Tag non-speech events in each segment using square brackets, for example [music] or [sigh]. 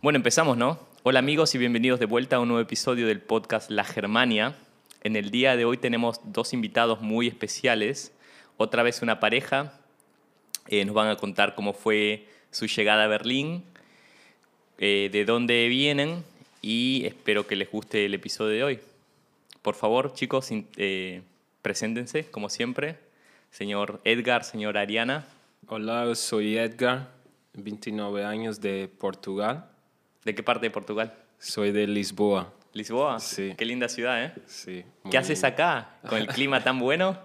Bueno, empezamos, ¿no? Hola amigos y bienvenidos de vuelta a un nuevo episodio del podcast La Germania. En el día de hoy tenemos dos invitados muy especiales. Otra vez una pareja. Eh, nos van a contar cómo fue su llegada a Berlín, eh, de dónde vienen y espero que les guste el episodio de hoy. Por favor, chicos, eh, preséntense, como siempre. Señor Edgar, señora Ariana. Hola, soy Edgar, 29 años de Portugal. ¿De qué parte de Portugal? Soy de Lisboa. Lisboa. Sí. Qué linda ciudad, ¿eh? Sí. ¿Qué haces acá con el [laughs] clima tan bueno?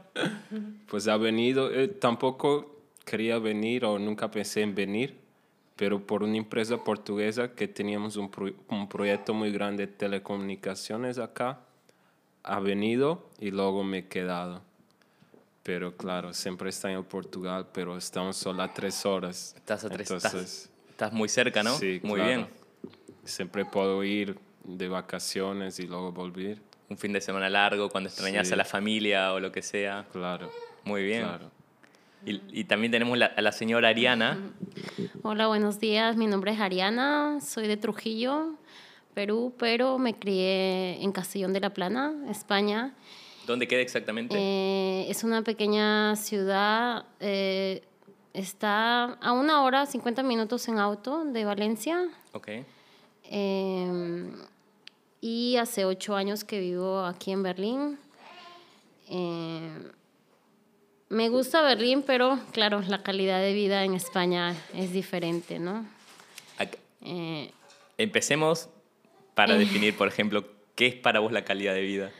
Pues ha venido, eh, tampoco quería venir o nunca pensé en venir, pero por una empresa portuguesa que teníamos un, pro- un proyecto muy grande de telecomunicaciones acá, ha venido y luego me he quedado. Pero claro, siempre está en Portugal, pero estamos solo a tres horas. Estás a tres, Entonces, estás, estás muy cerca, ¿no? Sí, muy claro. bien. Siempre puedo ir de vacaciones y luego volver. Un fin de semana largo, cuando extrañas Sí. a la familia o lo que sea. Claro. Muy bien. Claro. Y, y también tenemos la- a la señora Ariana. Hola, buenos días. Mi nombre es Ariana, soy de Trujillo, Perú, pero me crié en Castellón de la Plana, España. ¿Dónde queda exactamente? Eh, es una pequeña ciudad, eh, está a una hora, 50 minutos en auto de Valencia. ok. Eh, y hace ocho años que vivo aquí en Berlín. Eh, me gusta Berlín, pero claro, la calidad de vida en España es diferente, ¿no? Eh, Empecemos para definir, por ejemplo, qué es para vos la calidad de vida.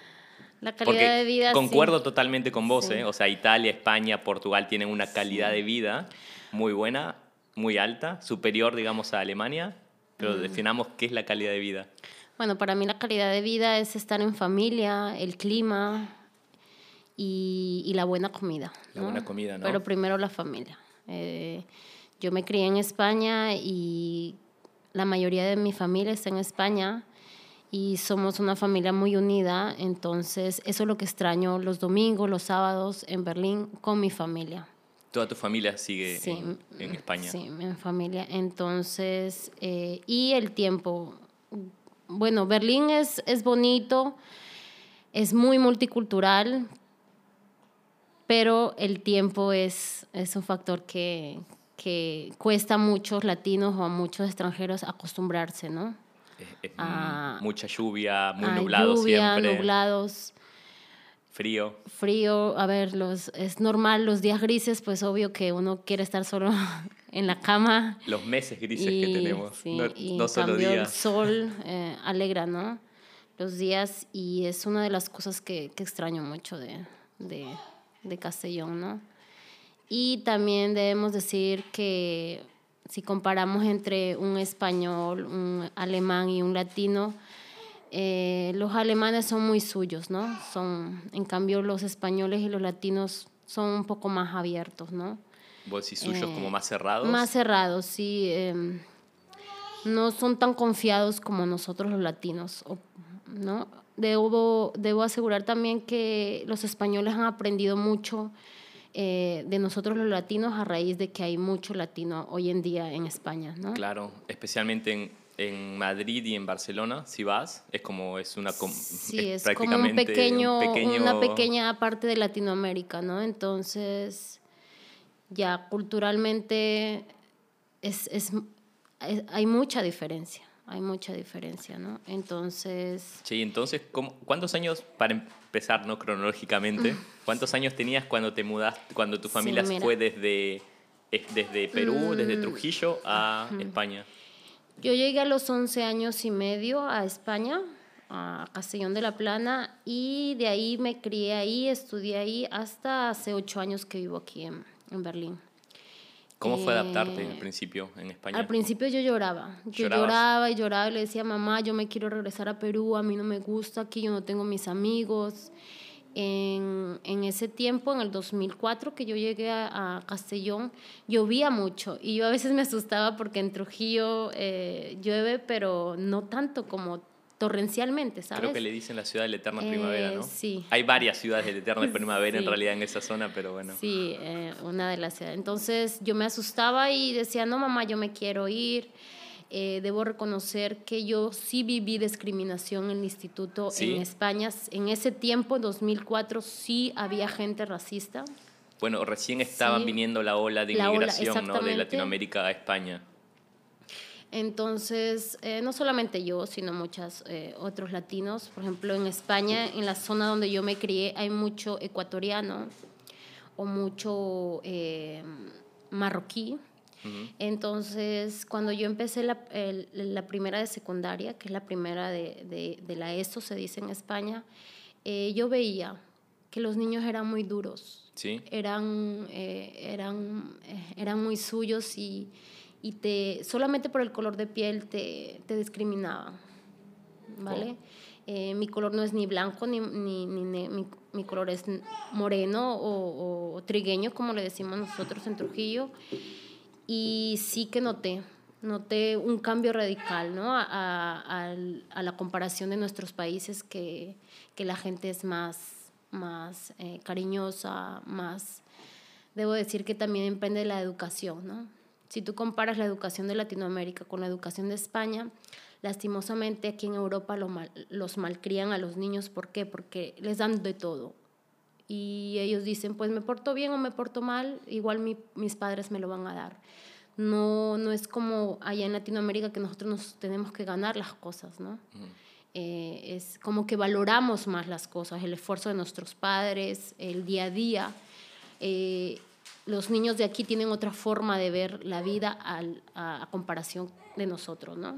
la calidad Porque de vida... sí. concuerdo totalmente con vos, Sí. ¿eh? O sea, Italia, España, Portugal tienen una calidad de vida muy buena, muy alta, superior, digamos, a Alemania. Mm. Pero definamos qué es la calidad de vida. Bueno, para mí la calidad de vida es estar en familia, el clima y, y la buena comida. La ¿no? buena comida, ¿no? Pero primero la familia. Eh, yo me crié en España y la mayoría de mi familia está en España y somos una familia muy unida, entonces eso es lo que extraño los domingos, los sábados en Berlín con mi familia. Toda tu familia sigue Sí, en, en España. Sí, en familia. Entonces, eh, y el tiempo. Bueno, Berlín es, es bonito, es muy multicultural, pero el tiempo es, es un factor que, que cuesta a muchos latinos o a muchos extranjeros acostumbrarse, ¿no? Es- es Ah, mucha lluvia, muy A nublado lluvia, siempre. nublados, Frío. frío. A ver, los, es normal los días grises, pues obvio que uno quiere estar solo [laughs] en la cama. Los meses grises que Y, tenemos. sí, no y no solo cambio el días. sol [laughs] eh, alegra, ¿no? Los días y es una de las cosas que, que extraño mucho de, de, de Castellón, ¿no? Y también debemos decir que si comparamos entre un español, un alemán y un latino, eh, los alemanes son muy suyos, ¿no? Son, en cambio, los españoles y los latinos son un poco más abiertos, ¿no? Vos decís suyos Eh, como más cerrados. Más cerrados, sí. em, no son tan confiados como nosotros los latinos, ¿no? Debo, debo asegurar también que los españoles han aprendido mucho eh, de nosotros los latinos a raíz de que hay mucho latino hoy en día en España, ¿no? Claro, especialmente en, en Madrid y en Barcelona, si vas, es como es una com- Sí, es, como un prácticamente pequeño, un pequeño- una pequeña parte de Latinoamérica, ¿no? Entonces, ya culturalmente es, es- es- hay mucha diferencia, hay mucha diferencia, ¿no? Entonces, y entonces, ¿cómo- ¿cuántos años, para empezar, no cronológicamente, [laughs] cuántos años tenías cuando te mudaste, cuando tu Sí, familia mira. fue desde, es- desde Perú, desde Mm, Trujillo a España? Yo llegué a los 11 años y medio a España, a Castellón de la Plana, y de ahí me crié ahí, estudié ahí, hasta hace 8 años que vivo aquí en, en Berlín. ¿Cómo fue adaptarte Eh, al principio en España? Al principio yo lloraba. Yo ¿Llorabas? lloraba y lloraba y le decía, mamá, yo me quiero regresar a Perú, a mí no me gusta aquí, yo no tengo mis amigos. En, en ese tiempo, en el 2004, que yo llegué a, a Castellón, llovía mucho y yo a veces me asustaba porque en Trujillo eh, llueve, pero no tanto como torrencialmente, ¿sabes? Creo que le dicen la ciudad de la eterna Eh, primavera, ¿no? sí. Hay varias ciudades de la eterna [laughs] primavera en Sí. realidad en esa zona, pero bueno. Sí, eh, una de las ciudades. Entonces yo me asustaba y decía, no, mamá, yo me quiero ir. Eh, debo reconocer que yo sí viví discriminación en el instituto ¿Sí? en España. En ese tiempo, en 2004, sí había gente racista. Bueno, recién estaban Sí. viniendo la ola de La ola, inmigración ¿no? de. Latinoamérica a España. Entonces, eh, no solamente yo, sino muchos otros latinos. Por ejemplo, en España, en la zona donde yo me crié, hay mucho ecuatoriano o mucho eh, marroquí. Ujú. Entonces, cuando yo empecé la, el- la primera de secundaria, que es la primera de, de- de la ESO, se dice en España, eh, yo veía que los niños eran muy duros ¿Sí? eran, eh, eran, eh, eran muy suyos y, y te, solamente por el color de piel te, te discriminaban. ¿Vale? Eh, mi color no es ni blanco ni, ni, ni ne- mi, mi color es moreno o, o trigueño, como le decimos nosotros en Trujillo. Y sí que noté, noté un cambio radical ¿no? a, a- a la comparación de nuestros países, que, que la gente es más, más eh, cariñosa, más... Debo decir que también depende de la educación, ¿no? Si tú comparas la educación de Latinoamérica con la educación de España, lastimosamente aquí en Europa lo mal- los malcrían a los niños. ¿Por qué? Porque les dan de todo. Y ellos dicen, pues me porto bien o me porto mal, igual mi- mis padres me lo van a dar. No, no es como allá en Latinoamérica que nosotros nos tenemos que ganar las cosas, ¿no? Eh, es como que valoramos más las cosas, el esfuerzo de nuestros padres, el día a día. Eh, los niños de aquí tienen otra forma de ver la vida al- a, a comparación de nosotros, ¿no?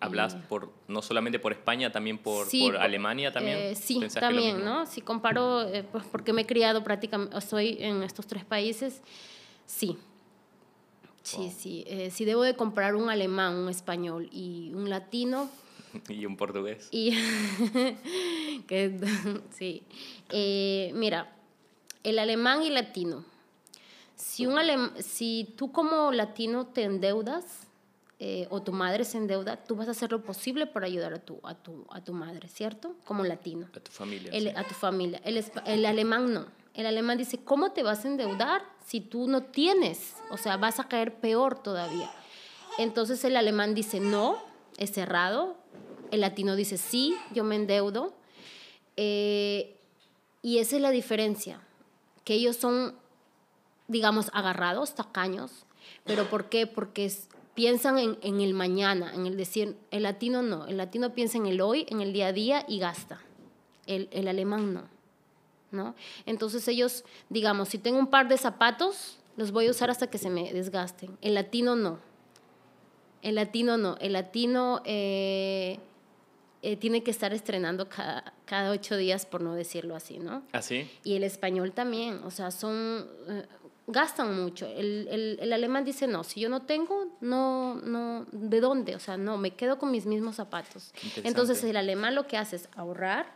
¿Hablas por, no solamente por España, también por, Sí, por po- Alemania también? eh, sí, ¿Pensás que lo también? ¿no? Si comparo, eh, pues porque me he criado prácticamente, estoy en estos tres países, sí. Sí, Wow. sí. Eh, si debo de comprar un alemán, un español y un latino, [laughs] Y un portugués. y [laughs] que, [laughs] sí. Eh, mira, el alemán y latino. Si, un alem- si tú como latino te endeudas eh, o tu madre se endeuda, tú vas a hacer lo posible para ayudar a tu, a tu, a tu madre, ¿cierto? Como latino. A tu familia. El- sí. a tu familia. El, el alemán no. El alemán dice, ¿cómo te vas a endeudar si tú no tienes? O sea, vas a caer peor todavía. Entonces el alemán dice, no, es cerrado. El latino dice, sí, yo me endeudo. Eh, y esa es la diferencia, que ellos son, digamos, agarrados, tacaños. ¿Pero por qué? Porque es- piensan en, en el mañana, en el decir, el latino no, el latino piensa en el hoy, en el día a día y gasta. El, el alemán no. ¿no? Entonces ellos, digamos, si tengo un par de zapatos, los voy a usar hasta que se me desgasten. El latino no. El latino no. El latino eh, eh, tiene que estar estrenando cada, cada ocho días, por no decirlo así, ¿no? ¿Ah, sí? Y el español también, o sea, son, eh, gastan mucho. El, el, el alemán dice, no, si yo no tengo, no, no, ¿de dónde? O sea, no, me quedo con mis mismos zapatos. Entonces el alemán lo que hace es ahorrar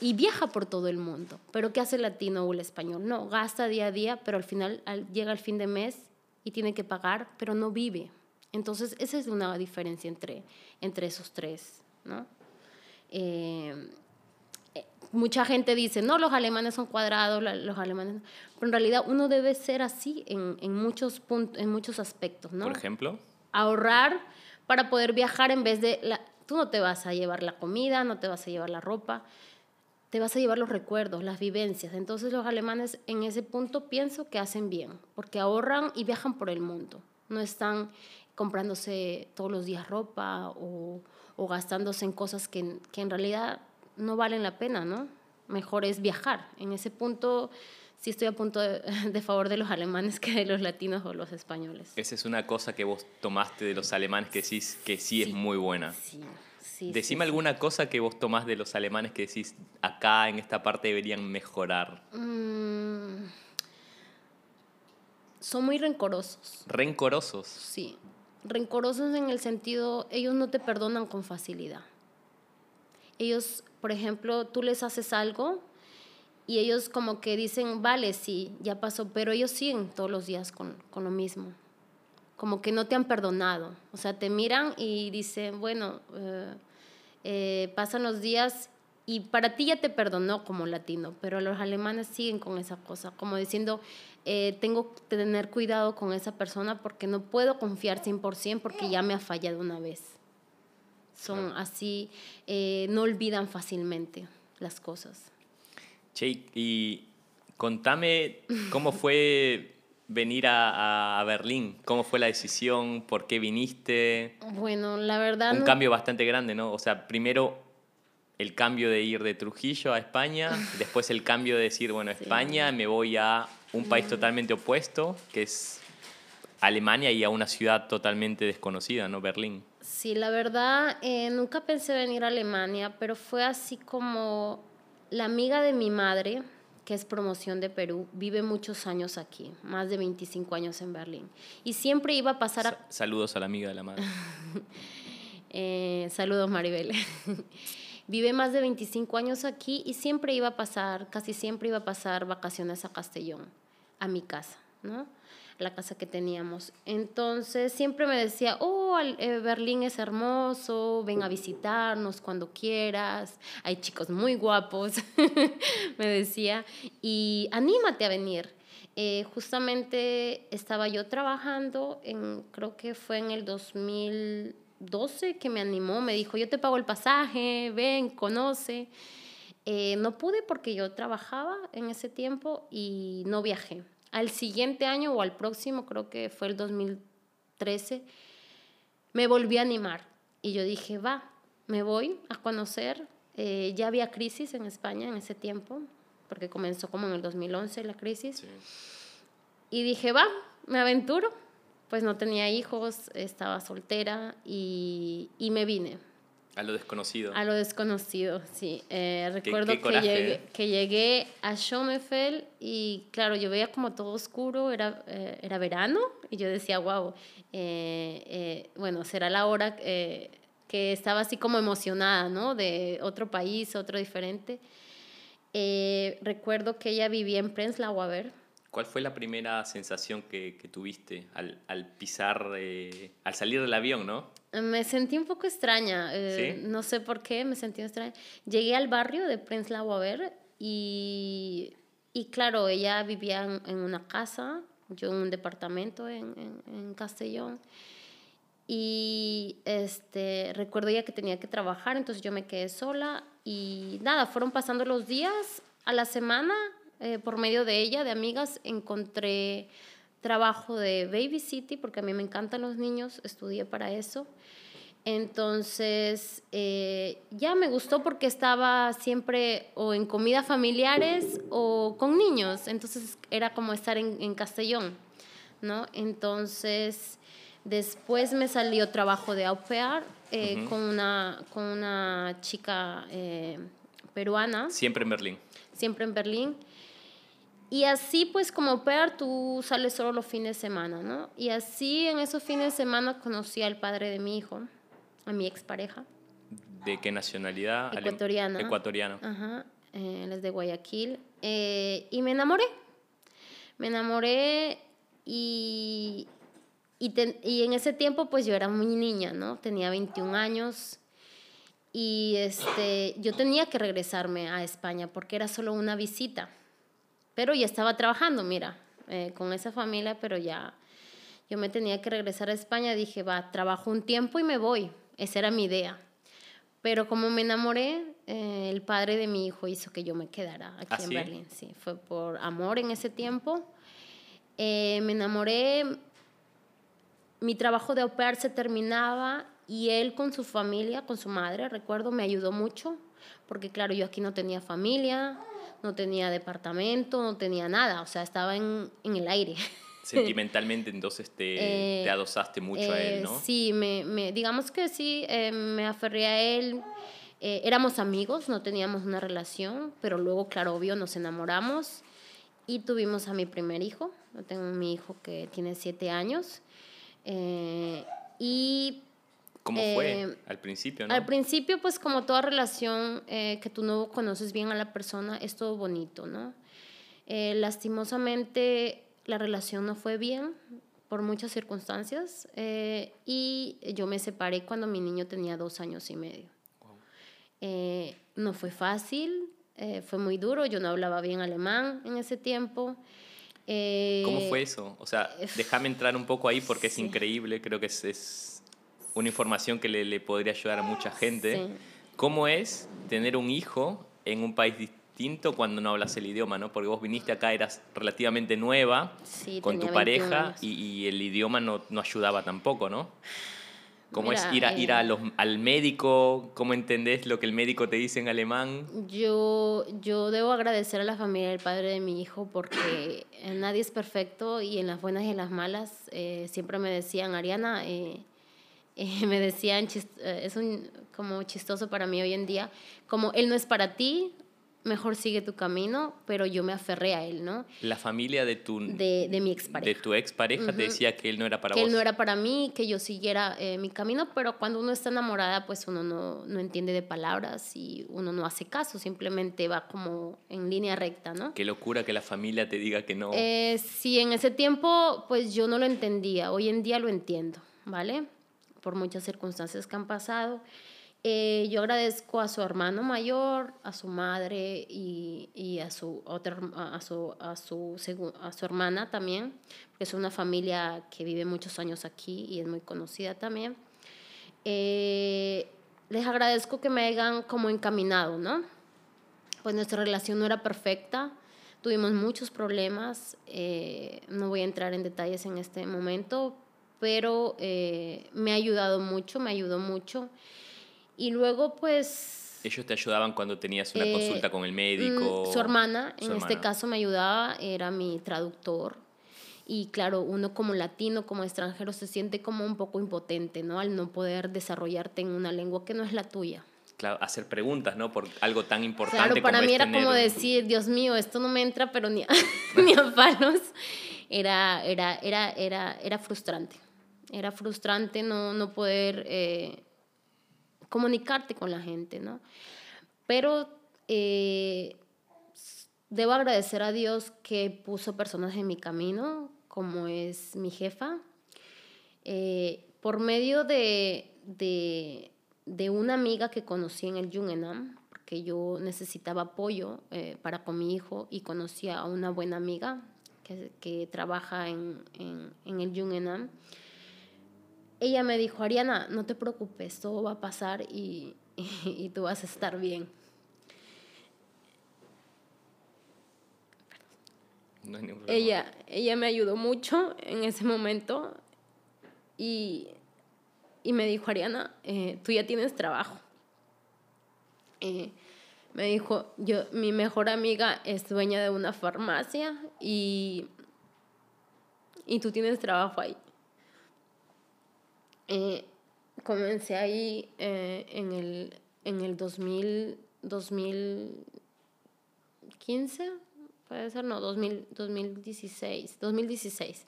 y viaja por todo el mundo. Pero ¿qué hace el latino o el español? No, gasta día a día, pero al final al- llega el fin de mes y tiene que pagar, pero no vive. Entonces esa es una diferencia entre, entre esos tres, ¿no? Eh, mucha gente dice, no, los alemanes son cuadrados, los alemanes... Pero en realidad uno debe ser así en, en muchos, puntos, en muchos aspectos, ¿no? Por ejemplo. ahorrar para poder viajar en vez de... La, tú no te vas a llevar la comida, no te vas a llevar la ropa, te vas a llevar los recuerdos, las vivencias. Entonces los alemanes en ese punto pienso que hacen bien, porque ahorran y viajan por el mundo. No están comprándose todos los días ropa o, o gastándose en cosas que, que en realidad no valen la pena, ¿no? Mejor es viajar. En ese punto sí estoy a punto de, [laughs] de favor de los alemanes que de los latinos o los españoles. Esa es una cosa que vos tomaste de los alemanes que decís que sí, es muy buena. Sí, sí. Decime sí, alguna cosa que vos tomás de los alemanes que decís acá en esta parte deberían mejorar. Mm, son muy rencorosos, Rencorosos. sí. Rencorosos en el sentido, ellos no te perdonan con facilidad. Ellos, por ejemplo, tú les haces algo y ellos como que dicen, vale, sí, ya pasó, pero ellos siguen todos los días con, con lo mismo. Como que no te han perdonado. O sea, te miran y dicen, bueno, eh, eh, pasan los días y para ti ya te perdonó como latino, pero los alemanes siguen con esa cosa, como diciendo, eh, tengo que tener cuidado con esa persona porque no puedo confiar 100% porque ya me ha fallado una vez. Son así, eh, no olvidan fácilmente las cosas. Che, y contame cómo fue [laughs] venir a, a, Berlín? ¿Cómo fue la decisión? ¿Por qué viniste? Bueno, la verdad... Un cambio bastante grande, ¿no? O sea, primero el cambio de ir de Trujillo a España, [laughs] después el cambio de decir, bueno, España, me voy a un país totalmente opuesto, que es Alemania, y a una ciudad totalmente desconocida, ¿no? Berlín. Sí, la verdad, eh, nunca pensé venir a Alemania, pero fue así como la amiga de mi madre, que es promoción de Perú, vive muchos años aquí, más de 25 años en Berlín. Y siempre iba a pasar a... Saludos a la amiga de la madre. [laughs] eh, saludos, Maribel. [laughs] vive más de 25 años aquí y siempre iba a pasar, casi siempre iba a pasar vacaciones a Castellón, a mi casa, ¿no? La casa que teníamos. Entonces siempre me decía, oh, eh, Berlín es hermoso, ven a visitarnos cuando quieras, hay chicos muy guapos, [laughs] me decía, y anímate a venir. Eh, justamente estaba yo trabajando, en, creo que fue en el 2012 que me animó, me dijo, yo te pago el pasaje, ven, conoce. Eh, no pude porque yo trabajaba en ese tiempo y no viajé al siguiente año o al próximo, creo que fue el 2013, me volví a animar. Y yo dije, va, me voy a conocer. Eh, ya había crisis en España en ese tiempo, porque comenzó como en el 2011 la crisis. Y dije, va, me aventuro. Pues no tenía hijos, estaba soltera y, y me vine. A lo desconocido. A lo desconocido, sí. Eh, recuerdo que, llegué, ¿eh? que llegué a Schomefeld y claro, yo veía como todo oscuro, era, eh, era verano y yo decía, wow, bueno, será la hora que estaba así como emocionada, ¿no? De otro país, otro diferente. recuerdo que ella vivía en Prenzlauer Berg ¿Cuál fue la primera sensación que, que tuviste al, al pisar, al salir del avión, no? Me sentí un poco extraña, eh, no sé por qué, me sentí extraña. Llegué al barrio de Prenzlauer y, y claro, ella vivía en, una casa, yo en un departamento en, en, en Castellón. Y este, recuerdo ya que tenía que trabajar, entonces yo me quedé sola y nada, fueron pasando los días. A la semana eh, por medio de ella, de amigas, encontré trabajo de Baby City, porque a mí me encantan los niños, estudié para eso. Entonces, eh, ya me gustó porque estaba siempre o en comidas familiares o con niños. Entonces, era como estar en, Castellón, ¿no? Entonces, después me salió trabajo de au pair eh, con, una, con una chica peruana. Siempre en Berlín. Siempre en Berlín. Y así pues como per tú sales solo los fines de semana, ¿no? Y así en esos fines de semana conocí al padre de mi hijo, a mi expareja. ¿De qué nacionalidad? Ecuatoriana. Ecuatoriano. Ajá, eh, él es de Guayaquil. Eh, y me enamoré. Me enamoré y, y, y, en ese tiempo pues yo era muy niña, ¿no? Tenía 21 años y este, yo tenía que regresarme a España porque era solo una visita. Pero ya estaba trabajando, mira, eh, con esa familia, pero ya yo me tenía que regresar a España. Dije, va, trabajo un tiempo y me voy. Esa era mi idea. Pero como me enamoré, eh, el padre de mi hijo hizo que yo me quedara aquí ¿Ah, en Berlín. Sí, fue por amor en ese tiempo. Eh, me enamoré, mi trabajo de au pair se terminaba y él con su familia, con su madre, recuerdo, me ayudó mucho, porque claro, yo aquí no tenía familia, no tenía departamento, no tenía nada, o sea, estaba en, en el aire. [laughs] Sentimentalmente entonces te, eh, te adosaste mucho a él, eh, ¿no? Sí, me, me, digamos que sí, eh, me aferré a él. éramos amigos, no teníamos una relación, pero luego, claro, obvio, nos enamoramos y tuvimos a mi primer hijo. Yo tengo mi hijo que tiene siete años. y ¿Cómo fue eh, al principio? ¿no? Al principio, pues como toda relación eh, que tú no conoces bien a la persona, es todo bonito, ¿no? Eh, lastimosamente, la relación no fue bien por muchas circunstancias y yo me separé cuando mi niño tenía dos años y medio. Eh, no fue fácil, eh, fue muy duro, yo no hablaba bien alemán en ese tiempo. Eh, ¿Cómo fue eso? O sea, déjame entrar un poco ahí porque es increíble, creo que es, es una información que le, le, podría ayudar a mucha gente. Sí. ¿Cómo es tener un hijo en un país distinto cuando no hablas el idioma, ¿no? Porque vos viniste acá, eras relativamente nueva Sí, con tu tenía 21 pareja y, y el idioma no, no ayudaba tampoco, ¿no? ¿Cómo Mira, es ir, a, ir a eh, los, al médico? ¿Cómo entendés lo que el médico te dice en alemán? Yo, yo debo agradecer a la familia del padre de mi hijo porque eh, nadie es perfecto y en las buenas y en las malas eh, siempre me decían, Ariana, eh, eh, [laughs] me decían, eh, es un, como chistoso para mí hoy en día, como él no es para ti, mejor sigue tu camino, pero yo me aferré a él, ¿no? La familia de tu, De, de mi de expareja. tu expareja te decía que él no era para que vos. él no era para mí, que yo siguiera eh, mi camino, pero cuando uno está enamorada, pues uno no, no entiende de palabras y uno no hace caso, simplemente va como en línea recta, ¿no? Qué locura que la familia te diga que no. Eh, sí, en ese tiempo, pues yo no lo entendía, hoy en día lo entiendo, ¿vale? Por muchas circunstancias que han pasado. Eh, yo agradezco a su hermano mayor, a su madre y, y a su otra a su a su a su hermana también, porque es una familia que vive muchos años aquí y es muy conocida también. Eh, les agradezco que me hayan como encaminado, ¿no? Pues nuestra relación no era perfecta, tuvimos muchos problemas, eh, no voy a entrar en detalles en este momento, pero eh, me ha ayudado mucho, me ayudó mucho. Y luego, pues... Ellos te ayudaban cuando tenías una eh, consulta con el médico. mm, Su hermana, Su en este hermana. caso, me ayudaba, era mi traductor. Y claro, uno como latino, como extranjero, se siente como un poco impotente, ¿no? Al no poder desarrollarte en una lengua que no es la tuya. Claro, hacer preguntas, ¿no? Por algo tan importante Claro, para como mí es era tener como decir, Dios mío, esto no me entra, pero ni a, [laughs] [laughs] ni a palos. Era, era, era, era, era frustrante. Era frustrante no, no poder eh, comunicarte con la gente, ¿no? Pero eh, debo agradecer a Dios que puso personas en mi camino, como es mi jefa, eh, por medio de, de, de una amiga que conocí en el Jungenam, porque yo necesitaba apoyo eh, para con mi hijo y conocí a una buena amiga que, que trabaja en, en, en el Jungenam. Ella me dijo, Ariana, no te preocupes, todo va a pasar y, y, [laughs] y tú vas a estar bien. No hay. Ella, ella me ayudó mucho en ese momento y, y me dijo, Ariana, eh, tú ya tienes trabajo. Eh, me dijo, yo, mi mejor amiga es dueña de una farmacia y, y tú tienes trabajo ahí. Eh, comencé ahí eh, en, el, en el 2000, 2015, puede ser, no, 2000, 2016, 2016.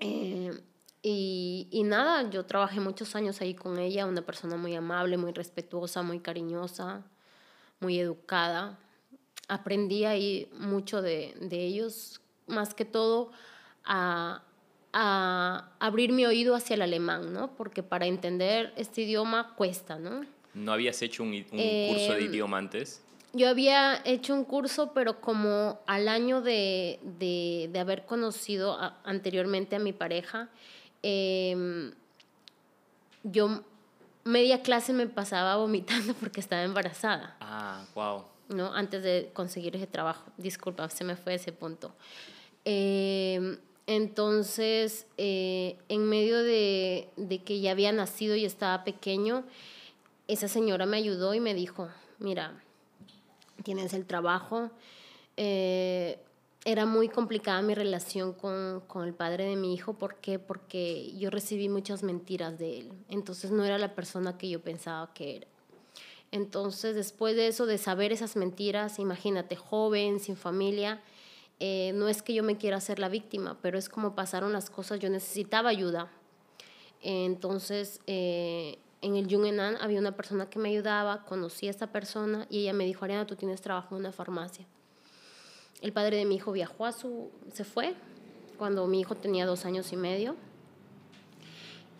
Eh, y, y nada, yo trabajé muchos años ahí con ella, una persona muy amable, muy respetuosa, muy cariñosa, muy educada. Aprendí ahí mucho de, de ellos, más que todo a, a abrir mi oído hacia el alemán, ¿no? Porque para entender este idioma cuesta, ¿no? ¿No habías hecho un, i- un Eh, curso de idioma antes? Yo había hecho un curso, pero como al año de, de, de haber conocido a- anteriormente a mi pareja, em, yo media clase me pasaba vomitando [laughs] porque estaba embarazada. Ah, wow. ¿no? Antes de conseguir ese trabajo. Disculpa, se me fue ese punto. Eh, entonces, eh, en medio de, de que ya había nacido y estaba pequeño, esa señora me ayudó y me dijo, mira, tienes el trabajo. Eh, era muy complicada mi relación con, con el padre de mi hijo. ¿Por qué? Porque yo recibí muchas mentiras de él. Entonces no era la persona que yo pensaba que era. Entonces, después de eso, de saber esas mentiras, imagínate, joven, sin familia, eh, no es que yo me quiera hacer la víctima, pero es como pasaron las cosas, yo necesitaba ayuda. Entonces, eh, en el Jungenan había una persona que me ayudaba, conocí a esta persona y ella me dijo, Ariana, tú tienes trabajo en una farmacia. El padre de mi hijo viajó a su, se fue cuando mi hijo tenía dos años y medio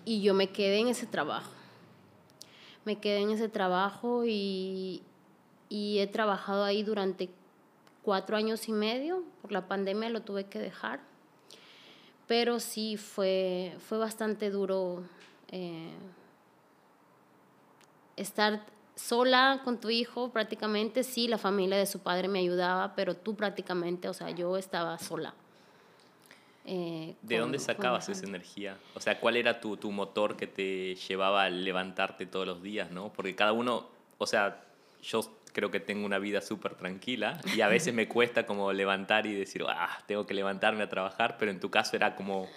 y yo me quedé en ese trabajo. me quedé en ese trabajo y, y he trabajado ahí durante cuatro años y medio. Por la pandemia lo tuve que dejar. Pero sí fue, fue bastante duro eh, estar sola con tu hijo prácticamente. Sí, la familia de su padre me ayudaba, pero tú prácticamente, o sea, yo estaba sola. Eh, ¿De dónde sacabas esa energía? O sea, ¿cuál era tu, tu motor que te llevaba a levantarte todos los días, no? Porque cada uno, o sea, yo creo que tengo una vida súper tranquila y a veces me cuesta como levantar y decir, ah, tengo que levantarme a trabajar, pero en tu caso era como...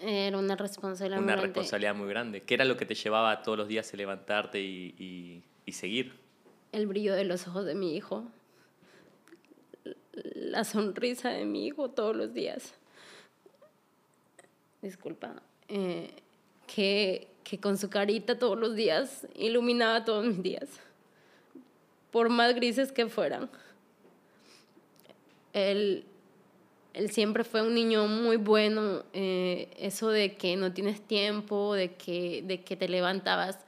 Era una responsabilidad una muy grande. responsabilidad muy grande. ¿Qué era lo que te llevaba todos los días a levantarte y, y, y seguir? El brillo de los ojos de mi hijo. La sonrisa de mi hijo todos los días. Disculpa. Eh, que, que con su carita todos los días iluminaba todos mis días por más grises que fueran. Él, él siempre fue un niño muy bueno, eh, eso de que no tienes tiempo, de que, de que te levantabas.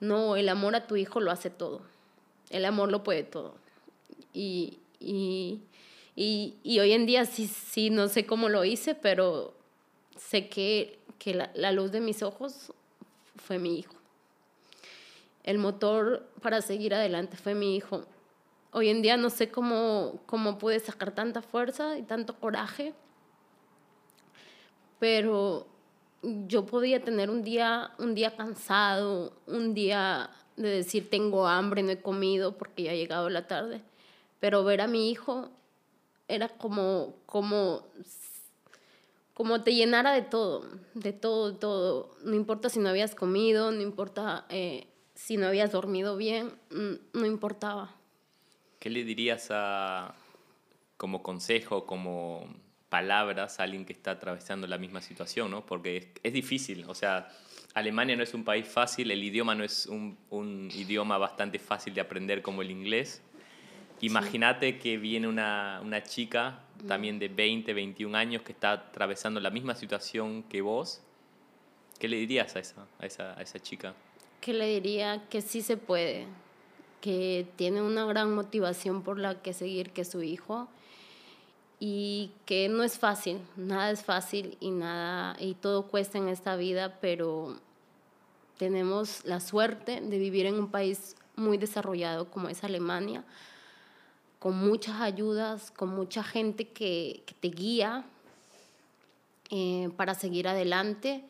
No, el amor a tu hijo lo hace todo. El amor lo puede todo. Y, y, y, y hoy en día sí, sí, no sé cómo lo hice, pero sé que, que la, la luz de mis ojos fue mi hijo el motor para seguir adelante fue mi hijo. Hoy en día no sé cómo, cómo pude sacar tanta fuerza y tanto coraje, pero yo podía tener un día, un día cansado, un día de decir tengo hambre, no he comido porque ya ha llegado la tarde, pero ver a mi hijo era como, como, como te llenara de todo, de todo, de todo. No importa si no habías comido, no importa eh, si no habías dormido bien, no importaba. ¿Qué le dirías a, como consejo, como palabras a alguien que está atravesando la misma situación? ¿no? Porque es, difícil, o sea, Alemania no es un país fácil, el idioma no es un, un idioma bastante fácil de aprender como el inglés. Imagínate que viene una, una chica también de 20, 21 años que está atravesando la misma situación que vos. ¿Qué le dirías a esa, a esa, a esa chica? Que le diría que sí se puede, que tiene una gran motivación por la que seguir que su hijo y que no es fácil, nada es fácil y nada y todo cuesta en esta vida, pero tenemos la suerte de vivir en un país muy desarrollado como es Alemania, con muchas ayudas, con mucha gente que, te guía eh, para seguir adelante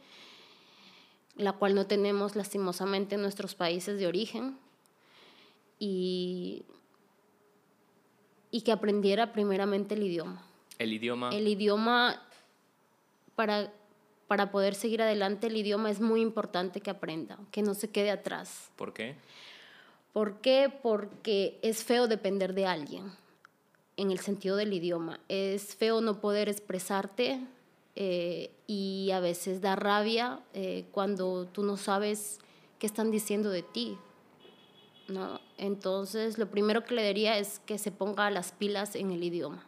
la cual no tenemos lastimosamente en nuestros países de origen, y, y que aprendiera primeramente el idioma. El idioma. El idioma, para, para poder seguir adelante, el idioma es muy importante que aprenda, que no se quede atrás. ¿Por qué? ¿Por qué? Porque es feo depender de alguien en el sentido del idioma. Es feo no poder expresarte eh, y a veces da rabia eh, cuando tú no sabes qué están diciendo de ti. ¿no? Entonces, lo primero que le diría es que se ponga las pilas en el idioma,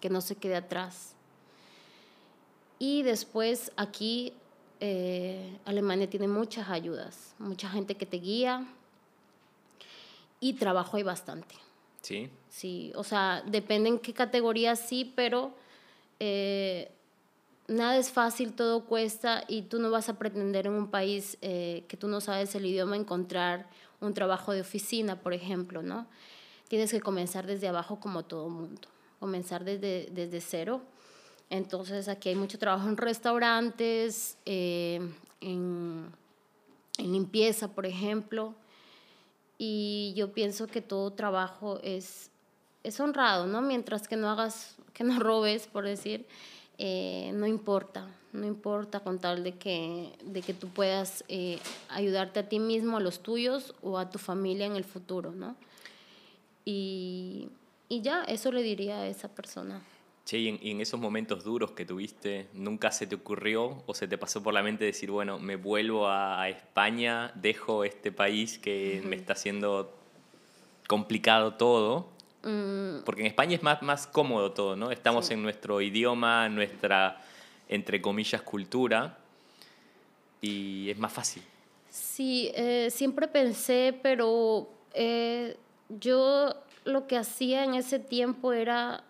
que no se quede atrás. Y después aquí eh, Alemania tiene muchas ayudas, mucha gente que te guía y trabajo hay bastante. Sí. Sí, o sea, depende en qué categoría sí, pero nada es fácil, todo cuesta y tú no vas a pretender en un país eh, que tú no sabes el idioma encontrar un trabajo de oficina, por ejemplo, ¿no? Tienes que comenzar desde abajo como todo mundo, comenzar desde, desde cero. Entonces aquí hay mucho trabajo en restaurantes, eh, en, en limpieza, por ejemplo, y yo pienso que todo trabajo es, es honrado, ¿no? Mientras que no hagas, que no [laughs] robes, por decir, eh, no importa, no importa con tal de que, de que tú puedas eh, ayudarte a ti mismo, a los tuyos o a tu familia en el futuro, ¿no? Y, y ya, eso le diría a esa persona. Che, y en, esos momentos duros que tuviste, ¿nunca se te ocurrió o se te pasó por la mente decir, bueno, me vuelvo a, España, dejo este país que me está haciendo complicado todo Mm. Porque en España es más, más cómodo todo, ¿no? Estamos en nuestro idioma, nuestra, entre comillas, cultura, y es más fácil. Sí, eh, siempre pensé, pero eh, yo lo que hacía en ese tiempo era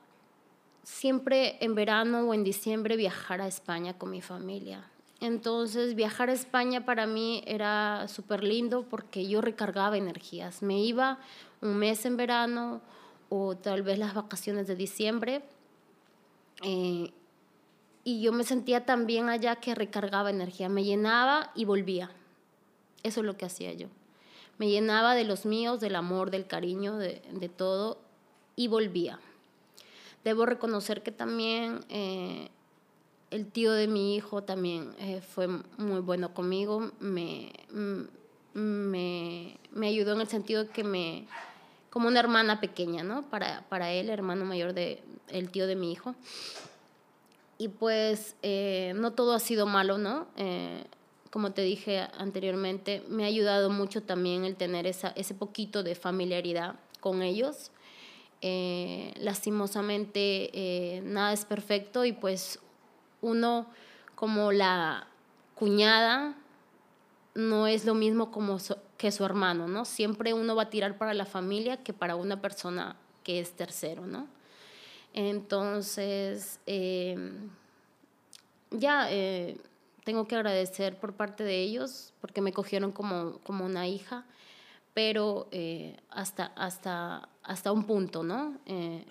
siempre en verano o en diciembre viajar a España con mi familia. Entonces viajar a España para mí era súper lindo porque yo recargaba energías. Me iba un mes en verano o tal vez las vacaciones de diciembre eh, y yo me sentía tan bien allá que recargaba energía. Me llenaba y volvía. Eso es lo que hacía yo. Me llenaba de los míos, del amor, del cariño, de, de todo y volvía. Debo reconocer que también... Eh, el tío de mi hijo también eh, fue muy bueno conmigo, me, me, me, ayudó en el sentido que me, como una hermana pequeña, ¿no? Para, para él, hermano mayor de el tío de mi hijo. Y pues eh, no todo ha sido malo, ¿no? Eh, como te dije anteriormente, me ha ayudado mucho también el tener esa, ese poquito de familiaridad con ellos. lastimosamente nada es perfecto y pues uno como la cuñada no es lo mismo como que su hermano, ¿no? Siempre uno va a tirar para la familia que para una persona que es tercero, ¿no? Entonces, em, ya eh, tengo que agradecer por parte de ellos porque me cogieron como, como una hija, pero eh, hasta, hasta, hasta un punto, ¿no? Eh,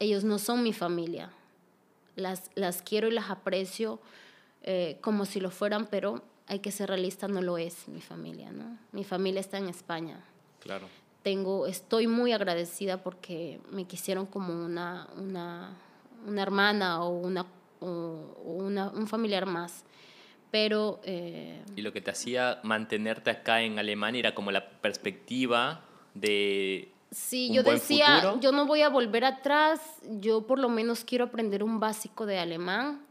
ellos no son mi familia, las, las quiero y las aprecio como si lo fueran, pero hay que ser realista, no lo es mi familia, ¿no? Mi familia está en España. Claro. Tengo, estoy muy agradecida porque me quisieron como una, una, una hermana o, una, o, una, un familiar más. Pero... Eh, y lo que te hacía mantenerte acá en Alemania era como la perspectiva de Sí, yo decía, yo no voy a volver atrás, yo por lo menos quiero aprender un básico de alemán,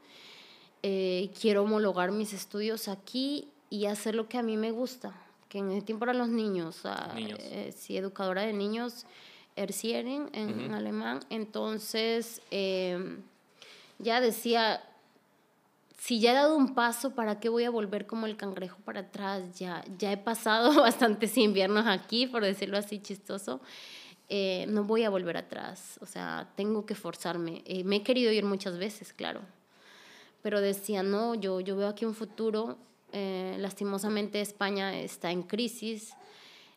eh, quiero homologar mis estudios aquí y hacer lo que a mí me gusta, que en el tiempo eran los niños, eh, sí, educadora de niños, Erziehering en alemán, entonces em, ya decía, si ya he dado un paso, ¿para qué voy a volver como el cangrejo para atrás? Ya, ya he pasado [laughs] bastantes inviernos aquí, por decirlo así chistoso. Eh, no voy a volver atrás, o sea, tengo que forzarme. Eh, me he querido ir muchas veces, claro, pero decía, no, yo, yo veo aquí un futuro. Eh, lastimosamente España está en crisis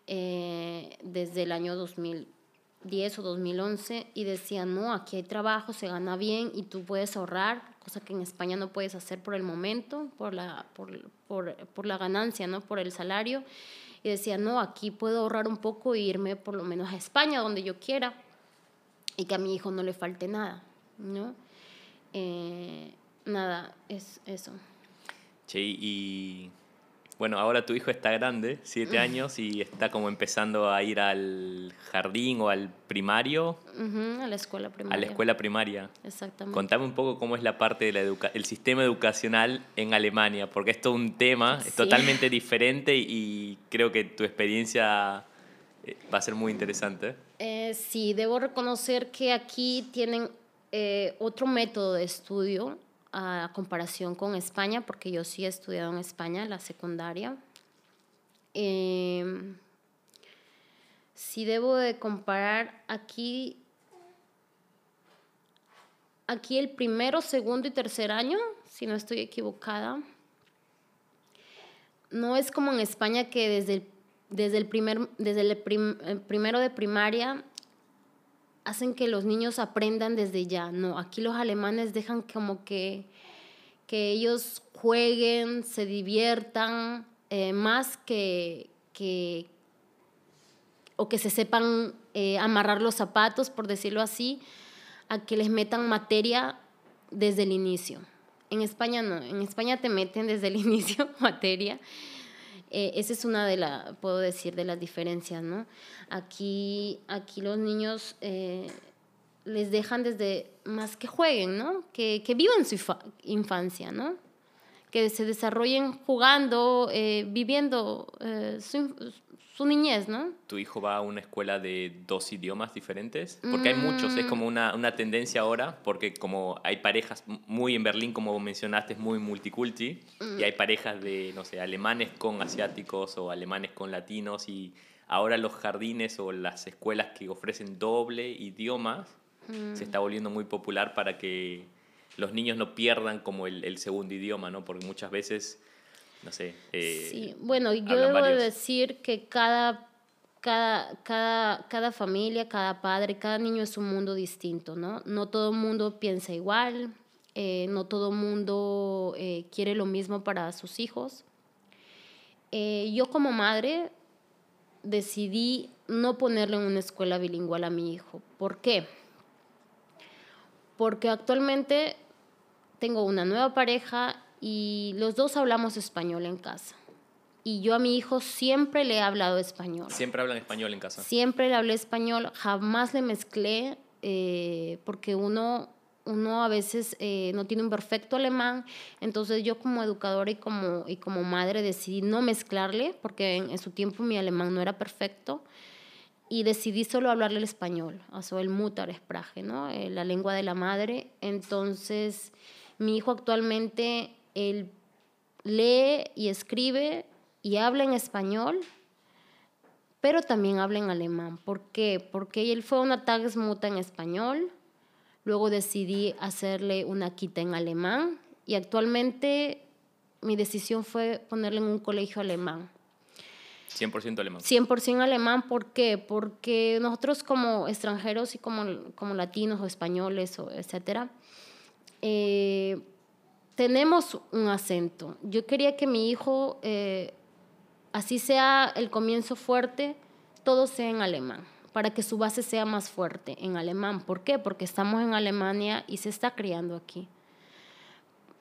desde el año 2010 o 2011 y decía, no, aquí hay trabajo, se gana bien y tú puedes ahorrar cosa que en España no puedes hacer por el momento, por la, por, por, por la ganancia, ¿no? por el salario. Y decía, no, aquí puedo ahorrar un poco e irme por lo menos a España, donde yo quiera, y que a mi hijo no le falte nada, ¿no? Eh, nada, es eso. Che, y bueno, ahora tu hijo está grande, siete años, y está como empezando a ir al jardín o al primario. a la escuela primaria. A la escuela primaria. Exactamente. Contame un poco cómo es la parte del el sistema educacional en Alemania, porque es todo un tema, es totalmente diferente y creo que tu experiencia eh, va a ser muy interesante. Eh, sí, debo reconocer que aquí tienen eh, otro método de estudio a comparación con España, porque yo sí he estudiado en España la secundaria. Eh, si debo de comparar aquí, aquí el primero, segundo y tercer año, si no estoy equivocada, no es como en España que desde el, desde el, primer, desde el primero de primaria hacen que los niños aprendan desde ya. No, aquí los alemanes dejan como que, que ellos jueguen, se diviertan, eh, más que, que, o que se sepan eh, amarrar los zapatos, por decirlo así, a que les metan materia desde el inicio. En España no, en España te meten desde el [laughs] inicio materia eh, esa es una de las, puedo decir, de las diferencias, ¿no? Aquí, aquí los niños eh, les dejan desde más que jueguen, ¿no? Que, que vivan su infancia, ¿no? Que se desarrollen jugando, eh, viviendo su, su niñez, ¿no? ¿Tu hijo va a una escuela de dos idiomas diferentes? Porque hay muchos, es como una, una tendencia ahora, porque como hay parejas muy en Berlín, como mencionaste, es muy multiculti, y hay parejas de, no sé, alemanes con asiáticos o alemanes con latinos, y ahora los jardines o las escuelas que ofrecen doble idiomas se está volviendo muy popular para que los niños no pierdan como el, el segundo idioma, ¿no? Porque muchas veces no sé. Eh, sí, bueno, yo debo decir que cada, cada, cada, cada familia, cada padre, cada niño es un mundo distinto, ¿no? No todo el mundo piensa igual, eh, no todo el mundo eh, quiere lo mismo para sus hijos. yo como madre decidí no ponerle en una escuela bilingüe a mi hijo. ¿Por qué? Porque actualmente tengo una nueva pareja y los dos hablamos español en casa. Y yo a mi hijo siempre le he hablado español. ¿Siempre hablan español en casa? Siempre le hablé español, jamás le mezclé, eh, porque uno, uno a veces eh, no tiene un perfecto alemán, entonces yo como educadora y como, y como madre decidí no mezclarle, porque en, su tiempo mi alemán no era perfecto, y decidí solo hablarle el español, o el Muttersprache, ¿no? Eh, la lengua de la madre. Entonces, mi hijo actualmente él lee y escribe y habla en español, pero también habla en alemán. ¿Por qué? Porque él fue una Tagesmutter en español, luego decidí hacerle una quita en alemán y actualmente mi decisión fue ponerle en un colegio alemán. 100% alemán. 100% alemán, ¿por qué? Porque nosotros como extranjeros y como, como latinos o españoles, o etcétera, eh, tenemos un acento. Yo quería que mi hijo, eh, así sea el comienzo fuerte, todo sea en alemán, para que su base sea más fuerte en alemán. ¿Por qué? Porque estamos en Alemania y se está criando aquí.